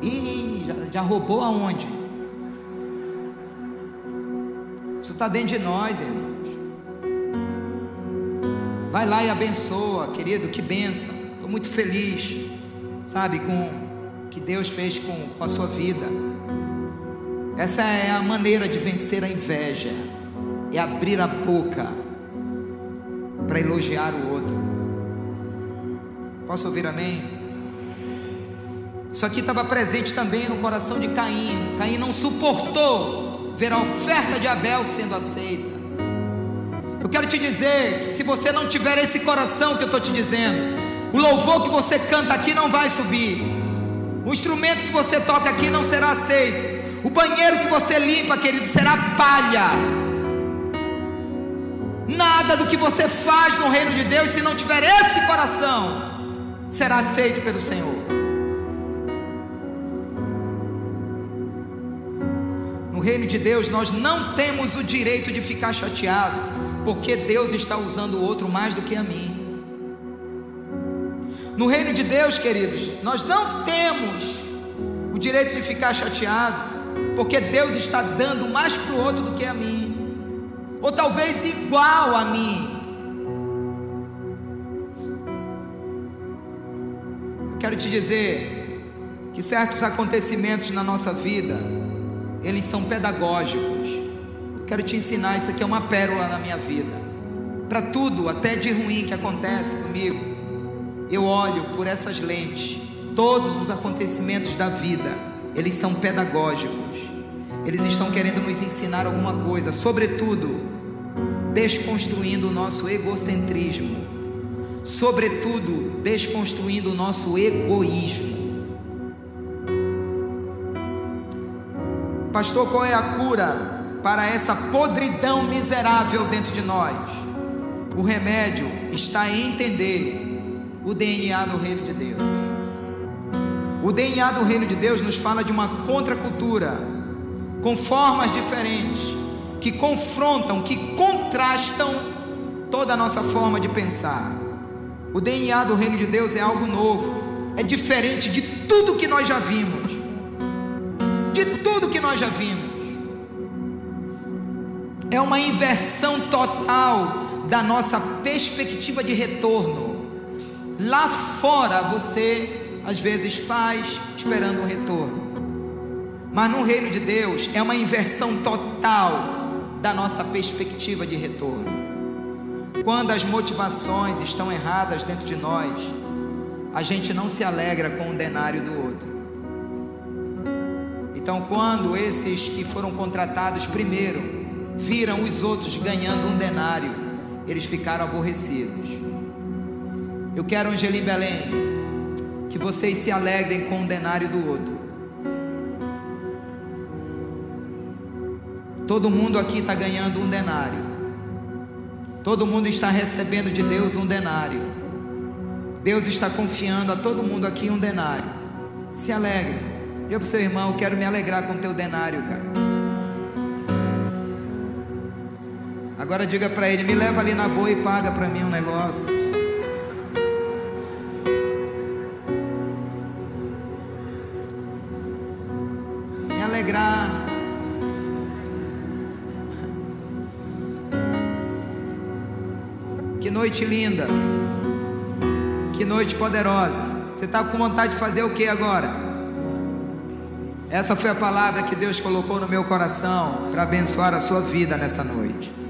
Ih, já, já roubou aonde? Isso está dentro de nós, irmãos. Vai lá e abençoa, querido, que benção. Estou muito feliz, sabe, com o que Deus fez com, com a sua vida. Essa é a maneira de vencer a inveja, é abrir a boca para elogiar o outro. Posso ouvir amém? Isso aqui estava presente também no coração de Caim. Caim não suportou ver a oferta de Abel sendo aceita. Eu quero te dizer que se você não tiver esse coração que eu estou te dizendo, o louvor que você canta aqui não vai subir, o instrumento que você toca aqui não será aceito, o banheiro que você limpa, querido, será palha. Nada do que você faz no reino de Deus, se não tiver esse coração, será aceito pelo Senhor. Reino de Deus, nós não temos o direito de ficar chateado, porque Deus está usando o outro mais do que a mim. No reino de Deus, queridos, nós não temos o direito de ficar chateado, porque Deus está dando mais para o outro do que a mim, ou talvez igual a mim. Eu quero te dizer que certos acontecimentos na nossa vida, eles são pedagógicos. Eu quero te ensinar, isso aqui é uma pérola na minha vida. Para tudo, até de ruim que acontece comigo, eu olho por essas lentes. Todos os acontecimentos da vida, eles são pedagógicos. Eles estão querendo nos ensinar alguma coisa, sobretudo, desconstruindo o nosso egocentrismo, sobretudo, desconstruindo o nosso egoísmo. Pastor, qual é a cura para essa podridão miserável dentro de nós? O remédio está em entender o DNA do reino de Deus. O DNA do reino de Deus nos fala de uma contracultura, com formas diferentes, que confrontam, que contrastam toda a nossa forma de pensar. O DNA do reino de Deus é algo novo, é diferente de tudo que nós já vimos de tudo que nós já vimos. É uma inversão total da nossa perspectiva de retorno. Lá fora você às vezes faz esperando um retorno. Mas no reino de Deus é uma inversão total da nossa perspectiva de retorno. Quando as motivações estão erradas dentro de nós, a gente não se alegra com o denário do outro. Então, quando esses que foram contratados primeiro viram os outros ganhando um denário, eles ficaram aborrecidos. Eu quero, Angelim Belém, que vocês se alegrem com o denário do outro. Todo mundo aqui está ganhando um denário. Todo mundo está recebendo de Deus um denário. Deus está confiando a todo mundo aqui um denário. Se alegre. Diga para o seu irmão, eu quero me alegrar com o teu denário, cara. Agora diga para ele, me leva ali na boa e paga para mim um negócio. Me alegrar. Que noite linda. Que noite poderosa. Você está com vontade de fazer o que agora? Essa foi a palavra que Deus colocou no meu coração para abençoar a sua vida nessa noite.